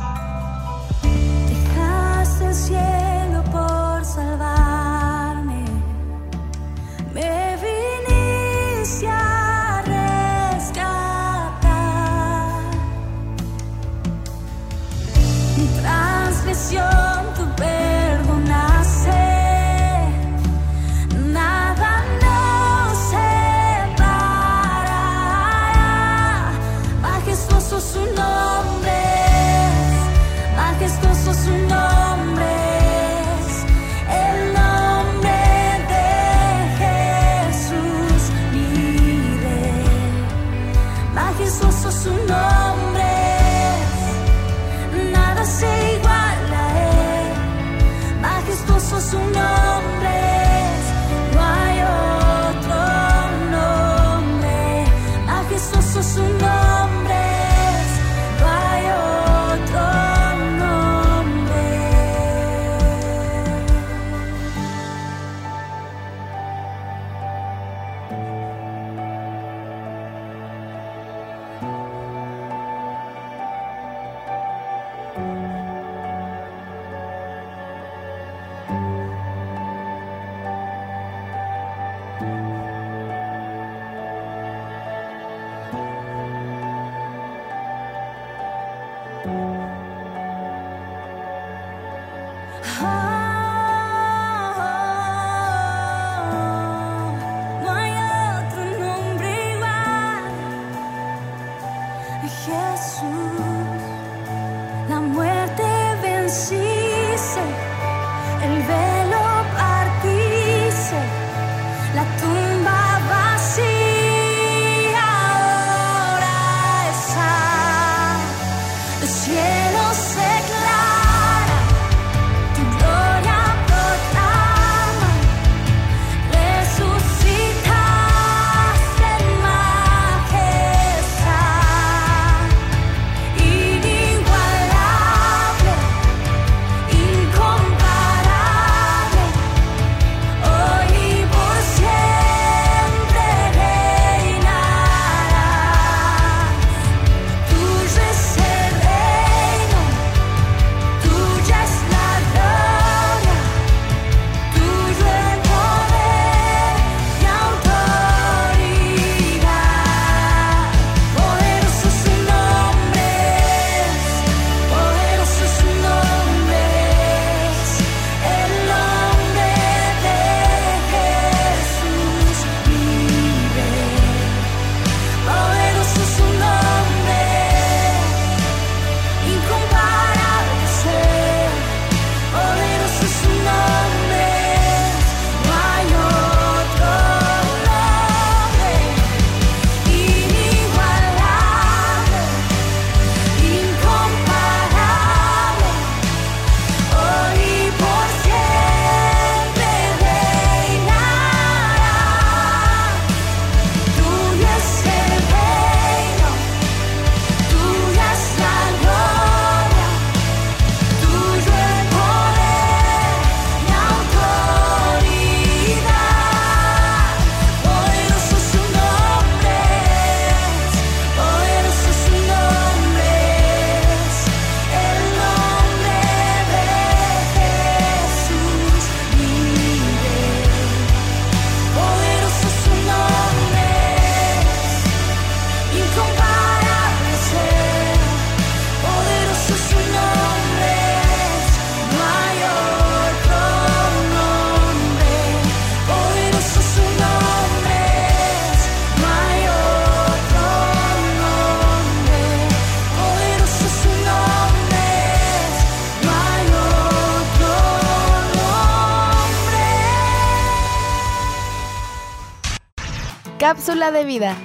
[SPEAKER 6] Cápsula de vida.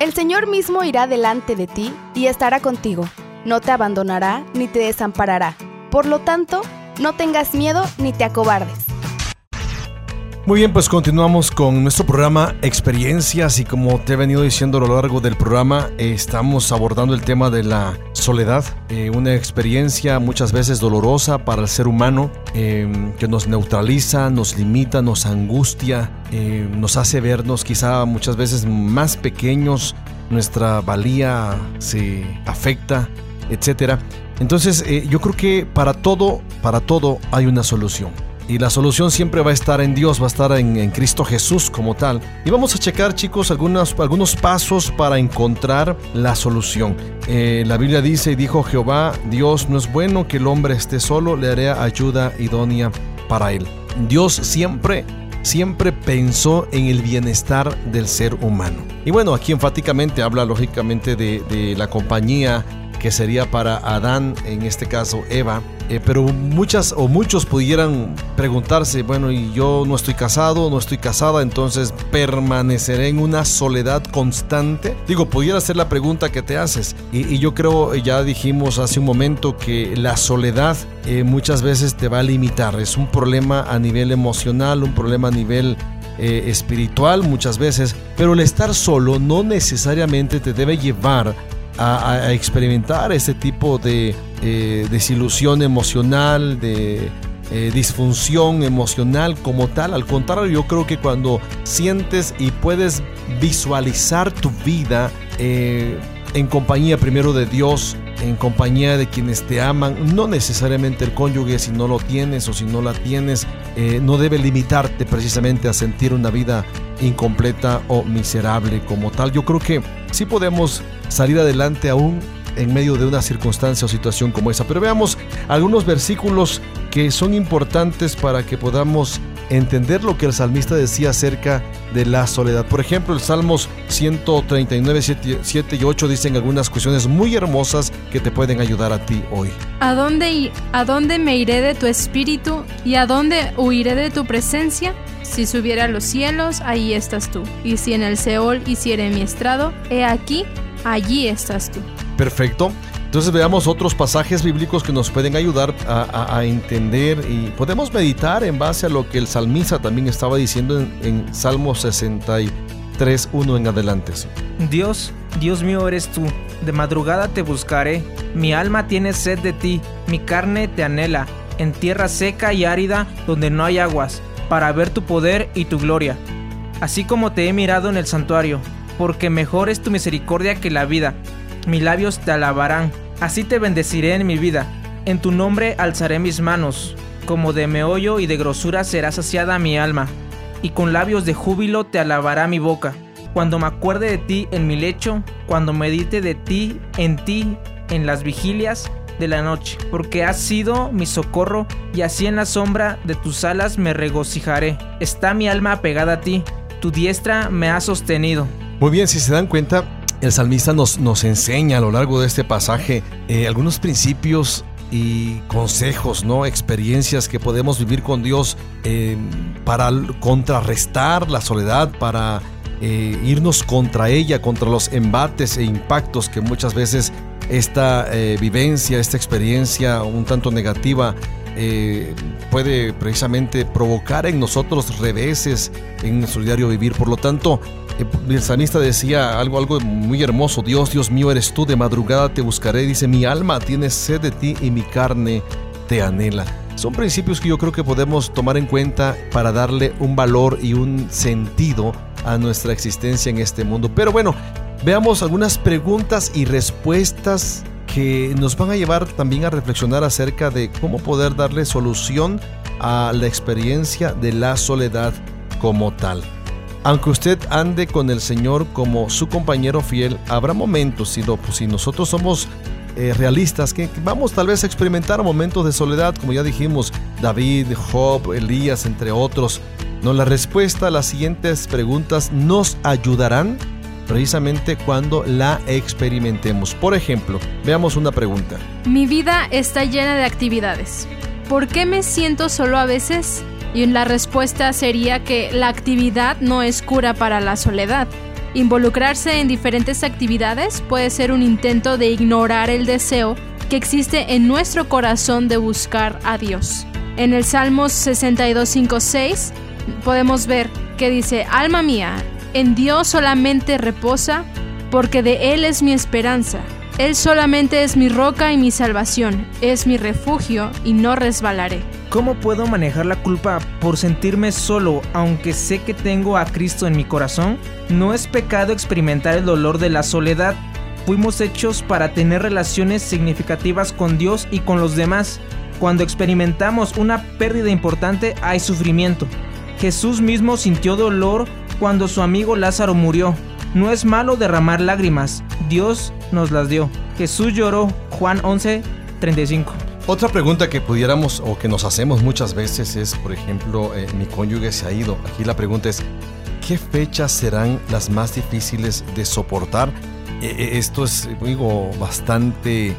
[SPEAKER 6] El Señor mismo irá delante de ti y estará contigo. No te abandonará ni te desamparará. Por lo tanto, no tengas miedo ni te acobardes.
[SPEAKER 2] Muy bien, pues continuamos con nuestro programa Experiencias y como te he venido diciendo a lo largo del programa, estamos abordando el tema de la soledad, eh, una experiencia muchas veces dolorosa para el ser humano eh, que nos neutraliza, nos limita, nos angustia, eh, nos hace vernos quizá muchas veces más pequeños, nuestra valía se afecta, etcétera. Entonces, eh, yo creo que para todo, para todo hay una solución. Y la solución siempre va a estar en Dios, va a estar en, Cristo Jesús como tal. Y vamos a checar, chicos, algunos, algunos pasos para encontrar la solución. Eh, la Biblia dice, y dijo Jehová, Dios no es bueno que el hombre esté solo, le haré ayuda idónea para él. Dios siempre siempre pensó en el bienestar del ser humano. Y bueno, aquí enfáticamente habla lógicamente de la compañía que sería para Adán, en este caso Eva. Eh, pero muchas o muchos pudieran preguntarse, bueno, y yo no estoy casado, no estoy casada, entonces permaneceré en una soledad constante. Digo, pudiera ser la pregunta que te haces. Y, yo creo, ya dijimos hace un momento que la soledad eh, muchas veces te va a limitar. Es un problema a nivel emocional, un problema a nivel eh, espiritual muchas veces, pero el estar solo no necesariamente te debe llevar a, experimentar ese tipo de eh, desilusión emocional, de eh, disfunción emocional como tal. Al contrario, yo creo que cuando sientes y puedes visualizar tu vida eh, en compañía primero de Dios, en compañía de quienes te aman, no necesariamente el cónyuge si no lo tienes o si no la tienes, no debe limitarte precisamente a sentir una vida incompleta o miserable como tal. Yo creo que sí podemos salir adelante aún en medio de una circunstancia o situación como esa. Pero veamos algunos versículos que son importantes para que podamos entender lo que el salmista decía acerca de la soledad. Por ejemplo, el Salmos 139, 7, 7 y 8 dicen algunas cuestiones muy hermosas que te pueden ayudar a ti hoy.
[SPEAKER 3] ¿A dónde, ¿A dónde me iré de tu espíritu y a dónde huiré de tu presencia? Si subiera a los cielos, ahí estás tú. Y si en el Seol hiciere mi estrado, he aquí, allí estás tú.
[SPEAKER 2] Perfecto. Entonces veamos otros pasajes bíblicos que nos pueden ayudar a, entender y podemos meditar en base a lo que el salmista también estaba diciendo en, en Salmo 63, 1 en adelante.
[SPEAKER 4] Dios, Dios mío eres tú. De madrugada te buscaré. Mi alma tiene sed de ti. Mi carne te anhela. En tierra seca y árida donde no hay aguas, para ver tu poder y tu gloria. Así como te he mirado en el santuario, porque mejor es tu misericordia que la vida. Mis labios te alabarán. Así te bendeciré en mi vida. En tu nombre alzaré mis manos. Como de meollo y de grosura será saciada mi alma. Y con labios de júbilo te alabará mi boca. Cuando me acuerde de ti en mi lecho, cuando medite de ti en ti en las vigilias de la noche, porque has sido mi socorro y así en la sombra de tus alas me regocijaré. Está mi alma apegada a ti, tu diestra me ha sostenido.
[SPEAKER 2] Muy bien, si se dan cuenta, el salmista nos, nos enseña a lo largo de este pasaje eh, algunos principios y consejos, ¿no? Experiencias que podemos vivir con Dios eh, para contrarrestar la soledad, para eh, irnos contra ella, contra los embates e impactos que muchas veces esta vivencia, esta experiencia un tanto negativa puede precisamente provocar en nosotros reveses en nuestro diario vivir. Por lo tanto, el salmista decía algo, algo muy hermoso. Dios, Dios mío eres tú, de madrugada te buscaré. Dice, mi alma tiene sed de ti y mi carne te anhela. Son principios que yo creo que podemos tomar en cuenta para darle un valor y un sentido a nuestra existencia en este mundo. Pero bueno, veamos algunas preguntas y respuestas que nos van a llevar también a reflexionar acerca de cómo poder darle solución a la experiencia de la soledad como tal. Aunque usted ande con el Señor como su compañero fiel, habrá momentos, si, lo- pues, si nosotros somos eh, realistas, que, que vamos tal vez a experimentar momentos de soledad, como ya dijimos, David, Job, Elías, entre otros. No, la respuesta a las siguientes preguntas nos ayudarán precisamente cuando la experimentemos. Por ejemplo, veamos una pregunta.
[SPEAKER 3] Mi vida está llena de actividades. ¿Por qué me siento solo a veces? Y la respuesta sería que la actividad no es cura para la soledad. Involucrarse en diferentes actividades puede ser un intento de ignorar el deseo que existe en nuestro corazón de buscar a Dios. En el Salmos 62.5.6 podemos ver que dice, Alma mía, en Dios solamente reposa, porque de Él es mi esperanza. Él solamente es mi roca y mi salvación, es mi refugio y no resbalaré.
[SPEAKER 4] ¿Cómo puedo manejar la culpa por sentirme solo aunque sé que tengo a Cristo en mi corazón? No es pecado experimentar el dolor de la soledad. Fuimos hechos para tener relaciones significativas con Dios y con los demás. Cuando experimentamos una pérdida importante hay sufrimiento. Jesús mismo sintió dolor cuando su amigo Lázaro murió. No es malo derramar lágrimas, Dios nos las dio. Jesús lloró, Juan 11, 35.
[SPEAKER 2] Otra pregunta que pudiéramos o que nos hacemos muchas veces es, por ejemplo, eh, mi cónyuge se ha ido. Aquí la pregunta es, ¿qué fechas serán las más difíciles de soportar? Eh, eh, esto es, digo, bastante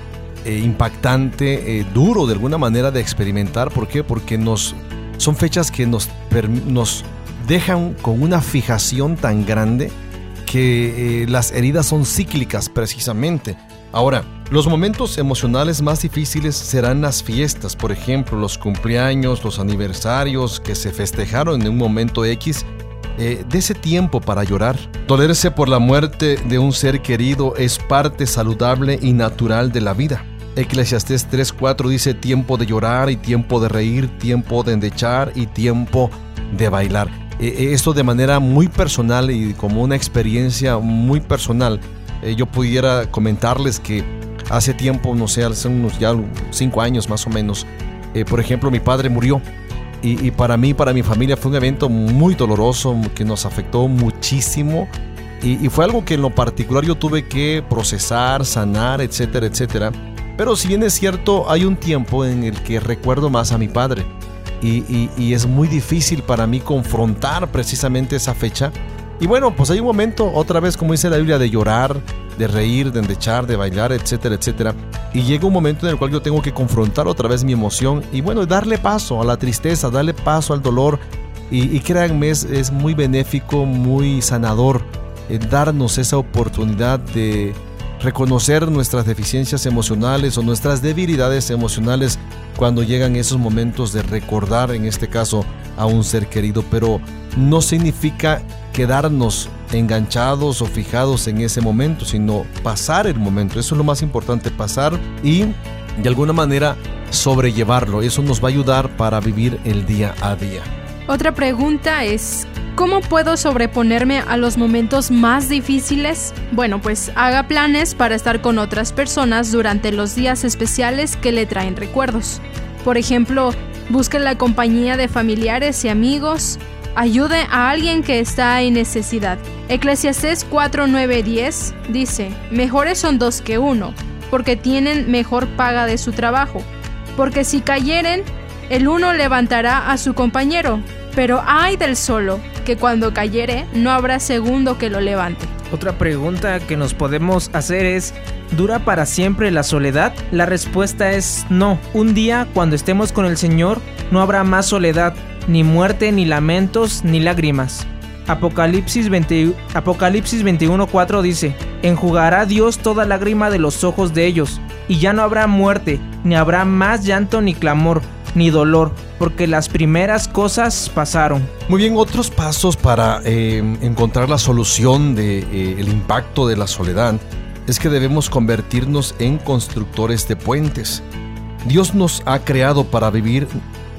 [SPEAKER 2] eh, impactante, duro de alguna manera de experimentar. ¿Por qué? Porque nos, son fechas que nos, nos dejan con una fijación tan grande que eh, las heridas son cíclicas precisamente. Ahora, los momentos emocionales más difíciles serán las fiestas, por ejemplo, los cumpleaños, los aniversarios que se festejaron en un momento X. Eh, de ese tiempo para llorar. Dolerse por la muerte de un ser querido es parte saludable y natural de la vida. Eclesiastés 3:4 dice tiempo de llorar y tiempo de reír, tiempo de endechar y tiempo de bailar. Eh, eh, esto de manera muy personal y como una experiencia muy personal, eh, yo pudiera comentarles que hace tiempo, no sé, hace unos ya cinco años más o menos, por ejemplo, mi padre murió. Y, y para mí, para mi familia, fue un evento muy doloroso que nos afectó muchísimo. Y, y fue algo que en lo particular yo tuve que procesar, sanar, etcétera, etcétera. Pero si bien es cierto, hay un tiempo en el que recuerdo más a mi padre. Y, y- es muy difícil para mí confrontar precisamente esa fecha. Y bueno, pues hay un momento, otra vez, como dice la Biblia, de llorar, de reír, de endechar, de bailar, etcétera, etcétera. Y llega un momento en el cual yo tengo que confrontar otra vez mi emoción y bueno, darle paso a la tristeza, darle paso al dolor. Y, y créanme, es, es muy benéfico, muy sanador eh, darnos esa oportunidad de reconocer nuestras deficiencias emocionales o nuestras debilidades emocionales cuando llegan esos momentos de recordar, en este caso, a un ser querido, pero no significa quedarnos enganchados o fijados en ese momento, sino pasar el momento. Eso es lo más importante, pasar y de alguna manera sobrellevarlo. Eso nos va a ayudar para vivir el día a día.
[SPEAKER 3] Otra pregunta es, ¿cómo puedo sobreponerme a los momentos más difíciles? Bueno, pues haga planes para estar con otras personas durante los días especiales que le traen recuerdos. Por ejemplo, busque la compañía de familiares y amigos, ayude a alguien que está en necesidad. Eclesiastés 4, 9, 10 dice, mejores son dos que uno, porque tienen mejor paga de su trabajo. Porque si cayeren, el uno levantará a su compañero, pero ay del solo, que cuando cayere no habrá segundo que lo levante.
[SPEAKER 4] Otra pregunta que nos podemos hacer es, ¿dura para siempre la soledad? La respuesta es no. Un día, cuando estemos con el Señor, no habrá más soledad, ni muerte, ni lamentos, ni lágrimas. Apocalipsis, 20 Apocalipsis 21:4 dice, enjugará Dios toda lágrima de los ojos de ellos, y ya no habrá muerte, ni habrá más llanto ni clamor, ni dolor, porque las primeras cosas pasaron.
[SPEAKER 2] Muy bien, otros pasos para eh, encontrar la solución del de, eh, impacto de la soledad es que debemos convertirnos en constructores de puentes. Dios nos ha creado para vivir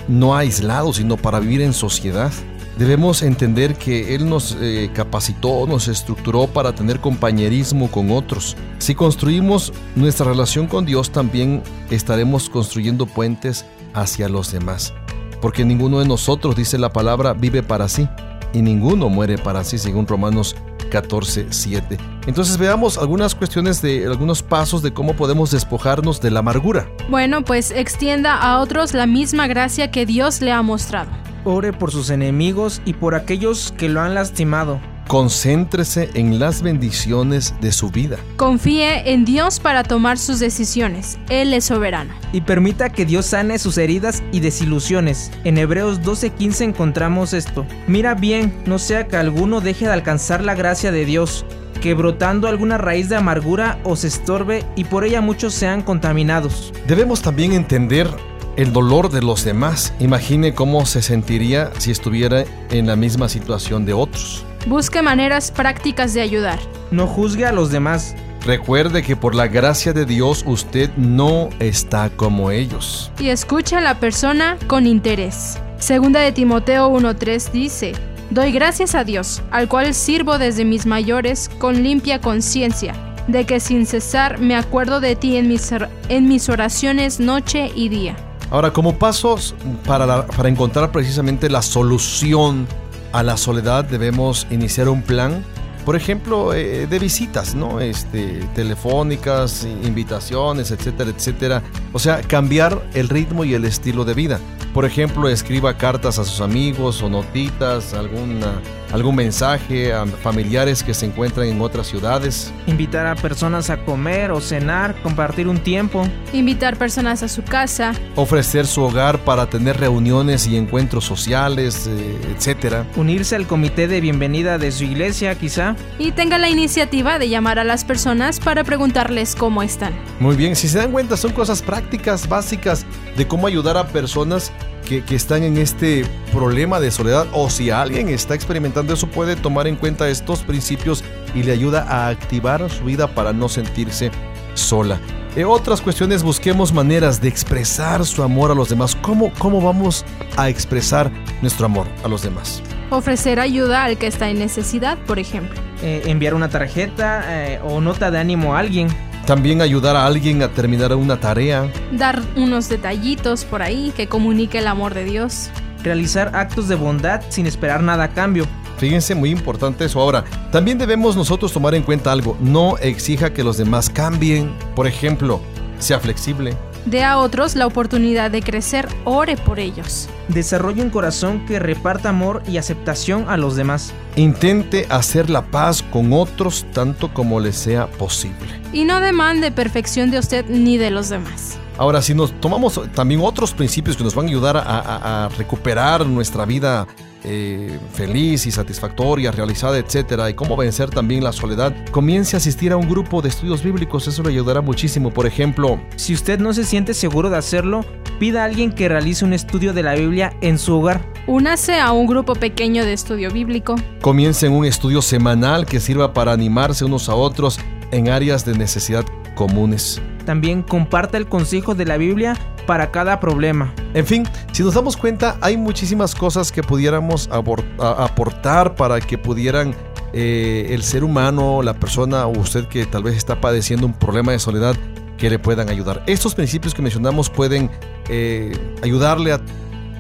[SPEAKER 2] no aislados, sino para vivir en sociedad. Debemos entender que Él nos eh, capacitó, nos estructuró para tener compañerismo con otros. Si construimos nuestra relación con Dios, también estaremos construyendo puentes hacia los demás. Porque ninguno de nosotros, dice la palabra, vive para sí, y ninguno muere para sí, según Romanos 14, 7. Entonces veamos algunas cuestiones de algunos pasos de cómo podemos despojarnos de la amargura.
[SPEAKER 3] Bueno, pues extienda a otros la misma gracia que Dios le ha mostrado.
[SPEAKER 4] Ore por sus enemigos y por aquellos que lo han lastimado.
[SPEAKER 2] Concéntrese en las bendiciones de su vida.
[SPEAKER 3] Confíe en Dios para tomar sus decisiones. Él es soberano.
[SPEAKER 4] Y permita que Dios sane sus heridas y desilusiones. En Hebreos 12:15 encontramos esto. Mira bien, no sea que alguno deje de alcanzar la gracia de Dios, que brotando alguna raíz de amargura os estorbe y por ella muchos sean contaminados.
[SPEAKER 2] Debemos también entender el dolor de los demás. Imagine cómo se sentiría si estuviera en la misma situación de otros.
[SPEAKER 3] Busque maneras prácticas de ayudar.
[SPEAKER 4] No juzgue a los demás.
[SPEAKER 2] Recuerde que por la gracia de Dios usted no está como ellos.
[SPEAKER 3] Y escuche a la persona con interés. Segunda de Timoteo 1.3 dice, Doy gracias a Dios, al cual sirvo desde mis mayores con limpia conciencia, de que sin cesar me acuerdo de ti en mis, en mis oraciones noche y día.
[SPEAKER 2] Ahora, como pasos para, la- para encontrar precisamente la solución a la soledad, debemos iniciar un plan, por ejemplo, eh, de visitas, ¿no? Este, telefónicas, invitaciones, etcétera, etcétera. O sea, cambiar el ritmo y el estilo de vida. Por ejemplo, escriba cartas a sus amigos o notitas, alguna, algún mensaje a familiares que se encuentran en otras ciudades.
[SPEAKER 4] Invitar a personas a comer o cenar, compartir un tiempo.
[SPEAKER 3] Invitar personas a su casa,
[SPEAKER 2] ofrecer su hogar para tener reuniones y encuentros sociales, eh, etcétera.
[SPEAKER 4] Unirse al comité de bienvenida de su iglesia quizá.
[SPEAKER 3] y tenga la iniciativa de llamar a las personas para preguntarles cómo están.
[SPEAKER 2] Muy bien, si se dan cuenta, son cosas prácticas, básicas de cómo ayudar a personas que, que están en este problema de soledad o si alguien está experimentando eso puede tomar en cuenta estos principios y le ayuda a activar su vida para no sentirse sola. En otras cuestiones, busquemos maneras de expresar su amor a los demás. ¿Cómo, ¿Cómo vamos a expresar nuestro amor a los demás?
[SPEAKER 3] Ofrecer ayuda al que está en necesidad, por ejemplo.
[SPEAKER 4] Eh, enviar una tarjeta eh, o nota de ánimo a alguien.
[SPEAKER 2] También ayudar a alguien a terminar una tarea.
[SPEAKER 3] Dar unos detallitos por ahí que comunique el amor de Dios.
[SPEAKER 4] Realizar actos de bondad sin esperar nada a cambio.
[SPEAKER 2] Fíjense, muy importante eso. Ahora, también debemos nosotros tomar en cuenta algo. No exija que los demás cambien. Por ejemplo, sea flexible.
[SPEAKER 3] Dé a otros la oportunidad de crecer, ore por ellos.
[SPEAKER 4] Desarrolle un corazón que reparta amor y aceptación a los demás.
[SPEAKER 2] Intente hacer la paz con otros tanto como le sea posible.
[SPEAKER 3] Y no demande perfección de usted ni de los demás.
[SPEAKER 2] Ahora, si nos tomamos también otros principios que nos van a ayudar a, a- a recuperar nuestra vida eh, feliz y satisfactoria, realizada, etcétera, y cómo vencer también la soledad, comience a asistir a un grupo de estudios bíblicos. Eso le ayudará muchísimo. Por ejemplo,
[SPEAKER 4] Si usted no se siente seguro de hacerlo, pida a alguien que realice un estudio de la Biblia en su hogar.
[SPEAKER 3] Únase a un grupo pequeño de estudio bíblico.
[SPEAKER 2] comiencen un estudio semanal que sirva para animarse unos a otros en áreas de necesidad comunes.
[SPEAKER 4] También comparta el consejo de la Biblia para cada problema.
[SPEAKER 2] En fin, si nos damos cuenta, hay muchísimas cosas que pudiéramos aportar para que pudieran eh, el ser humano, la persona o usted que tal vez está padeciendo un problema de soledad, que le puedan ayudar. Estos principios que mencionamos pueden eh, ayudarle a,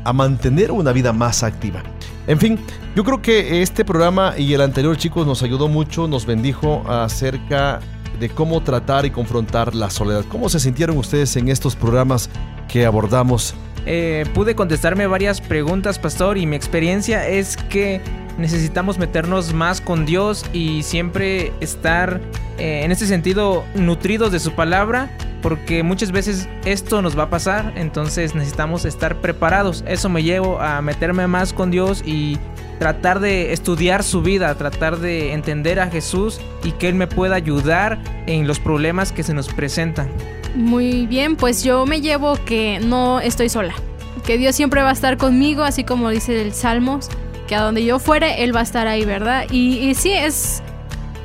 [SPEAKER 2] a mantener una vida más activa. En fin, yo creo que este programa y el anterior, chicos, nos ayudó mucho, nos bendijo acerca de cómo tratar y confrontar la soledad. ¿Cómo se sintieron ustedes en estos programas que abordamos?
[SPEAKER 4] Eh, pude contestarme varias preguntas, pastor, y mi experiencia es que necesitamos meternos más con Dios y siempre estar eh, en este sentido nutridos de su palabra, porque muchas veces esto nos va a pasar, entonces necesitamos estar preparados. Eso me llevo a meterme más con Dios y tratar de estudiar su vida, tratar de entender a Jesús y que Él me pueda ayudar en los problemas que se nos presentan.
[SPEAKER 3] Muy bien, pues yo me llevo que no estoy sola. Que Dios siempre va a estar conmigo, así como dice el Salmos, que a donde yo fuere, Él va a estar ahí, ¿verdad? Y, y sí, es,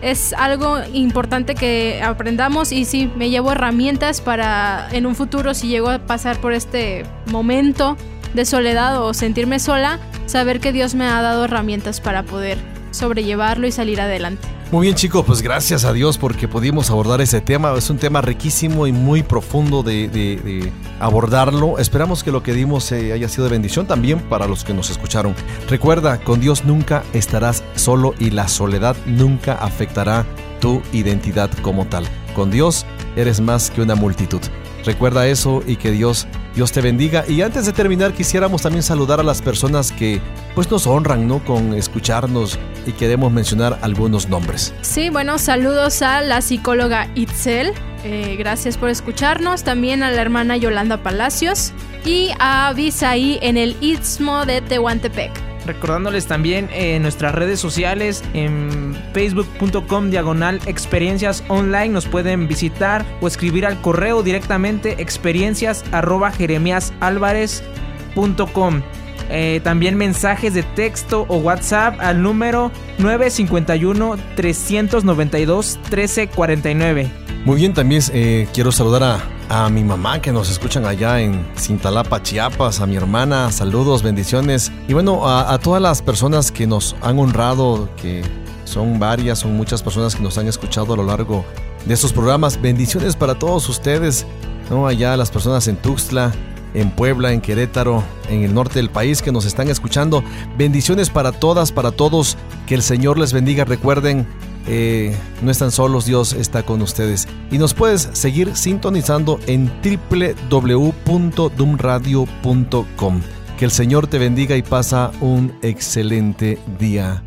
[SPEAKER 3] es algo importante que aprendamos y sí, me llevo herramientas para en un futuro, si llego a pasar por este momento de soledad o sentirme sola, saber que Dios me ha dado herramientas para poder sobrellevarlo y salir adelante.
[SPEAKER 2] Muy bien chicos, pues gracias a Dios porque pudimos abordar ese tema. Es un tema riquísimo y muy profundo de, de- abordarlo. Esperamos que lo que dimos eh, haya sido de bendición también para los que nos escucharon. Recuerda, con Dios nunca estarás solo y la soledad nunca afectará tu identidad como tal. Con Dios eres más que una multitud. Recuerda eso y que Dios, Dios te bendiga. Y antes de terminar, quisiéramos también saludar a las personas que pues nos honran, ¿no? Con escucharnos y queremos mencionar algunos nombres.
[SPEAKER 3] Sí, bueno, saludos a la psicóloga Itzel. eh, gracias por escucharnos. También a la hermana Yolanda Palacios. Y a Visaí en el Istmo de Tehuantepec.
[SPEAKER 4] Recordándoles también en nuestras redes sociales, en facebook.com diagonal experiencias online, nos pueden visitar o escribir al correo directamente experiencias arroba jeremíasalvarez.com. Eh, también mensajes de texto o WhatsApp al número 951-392-1349.
[SPEAKER 2] Muy bien, también eh, quiero saludar a, a mi mamá que nos escuchan allá en Cintalapa, Chiapas, a mi hermana, saludos, bendiciones. Y bueno, a, todas las personas que nos han honrado, que son varias, son muchas personas que nos han escuchado a lo largo de estos programas. Bendiciones para todos ustedes, ¿no? Allá las personas en Tuxtla, en Puebla, en Querétaro, en el norte del país que nos están escuchando. Bendiciones para todas, para todos. Que el Señor les bendiga. Recuerden, eh, no están solos, Dios está con ustedes. Y nos puedes seguir sintonizando en www.dumradio.com. Que el Señor te bendiga y pasa un excelente día.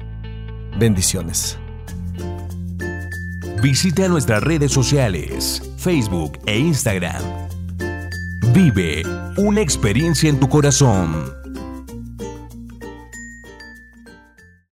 [SPEAKER 2] Bendiciones.
[SPEAKER 1] Visita nuestras redes sociales, Facebook e Instagram. Vive una experiencia en tu corazón.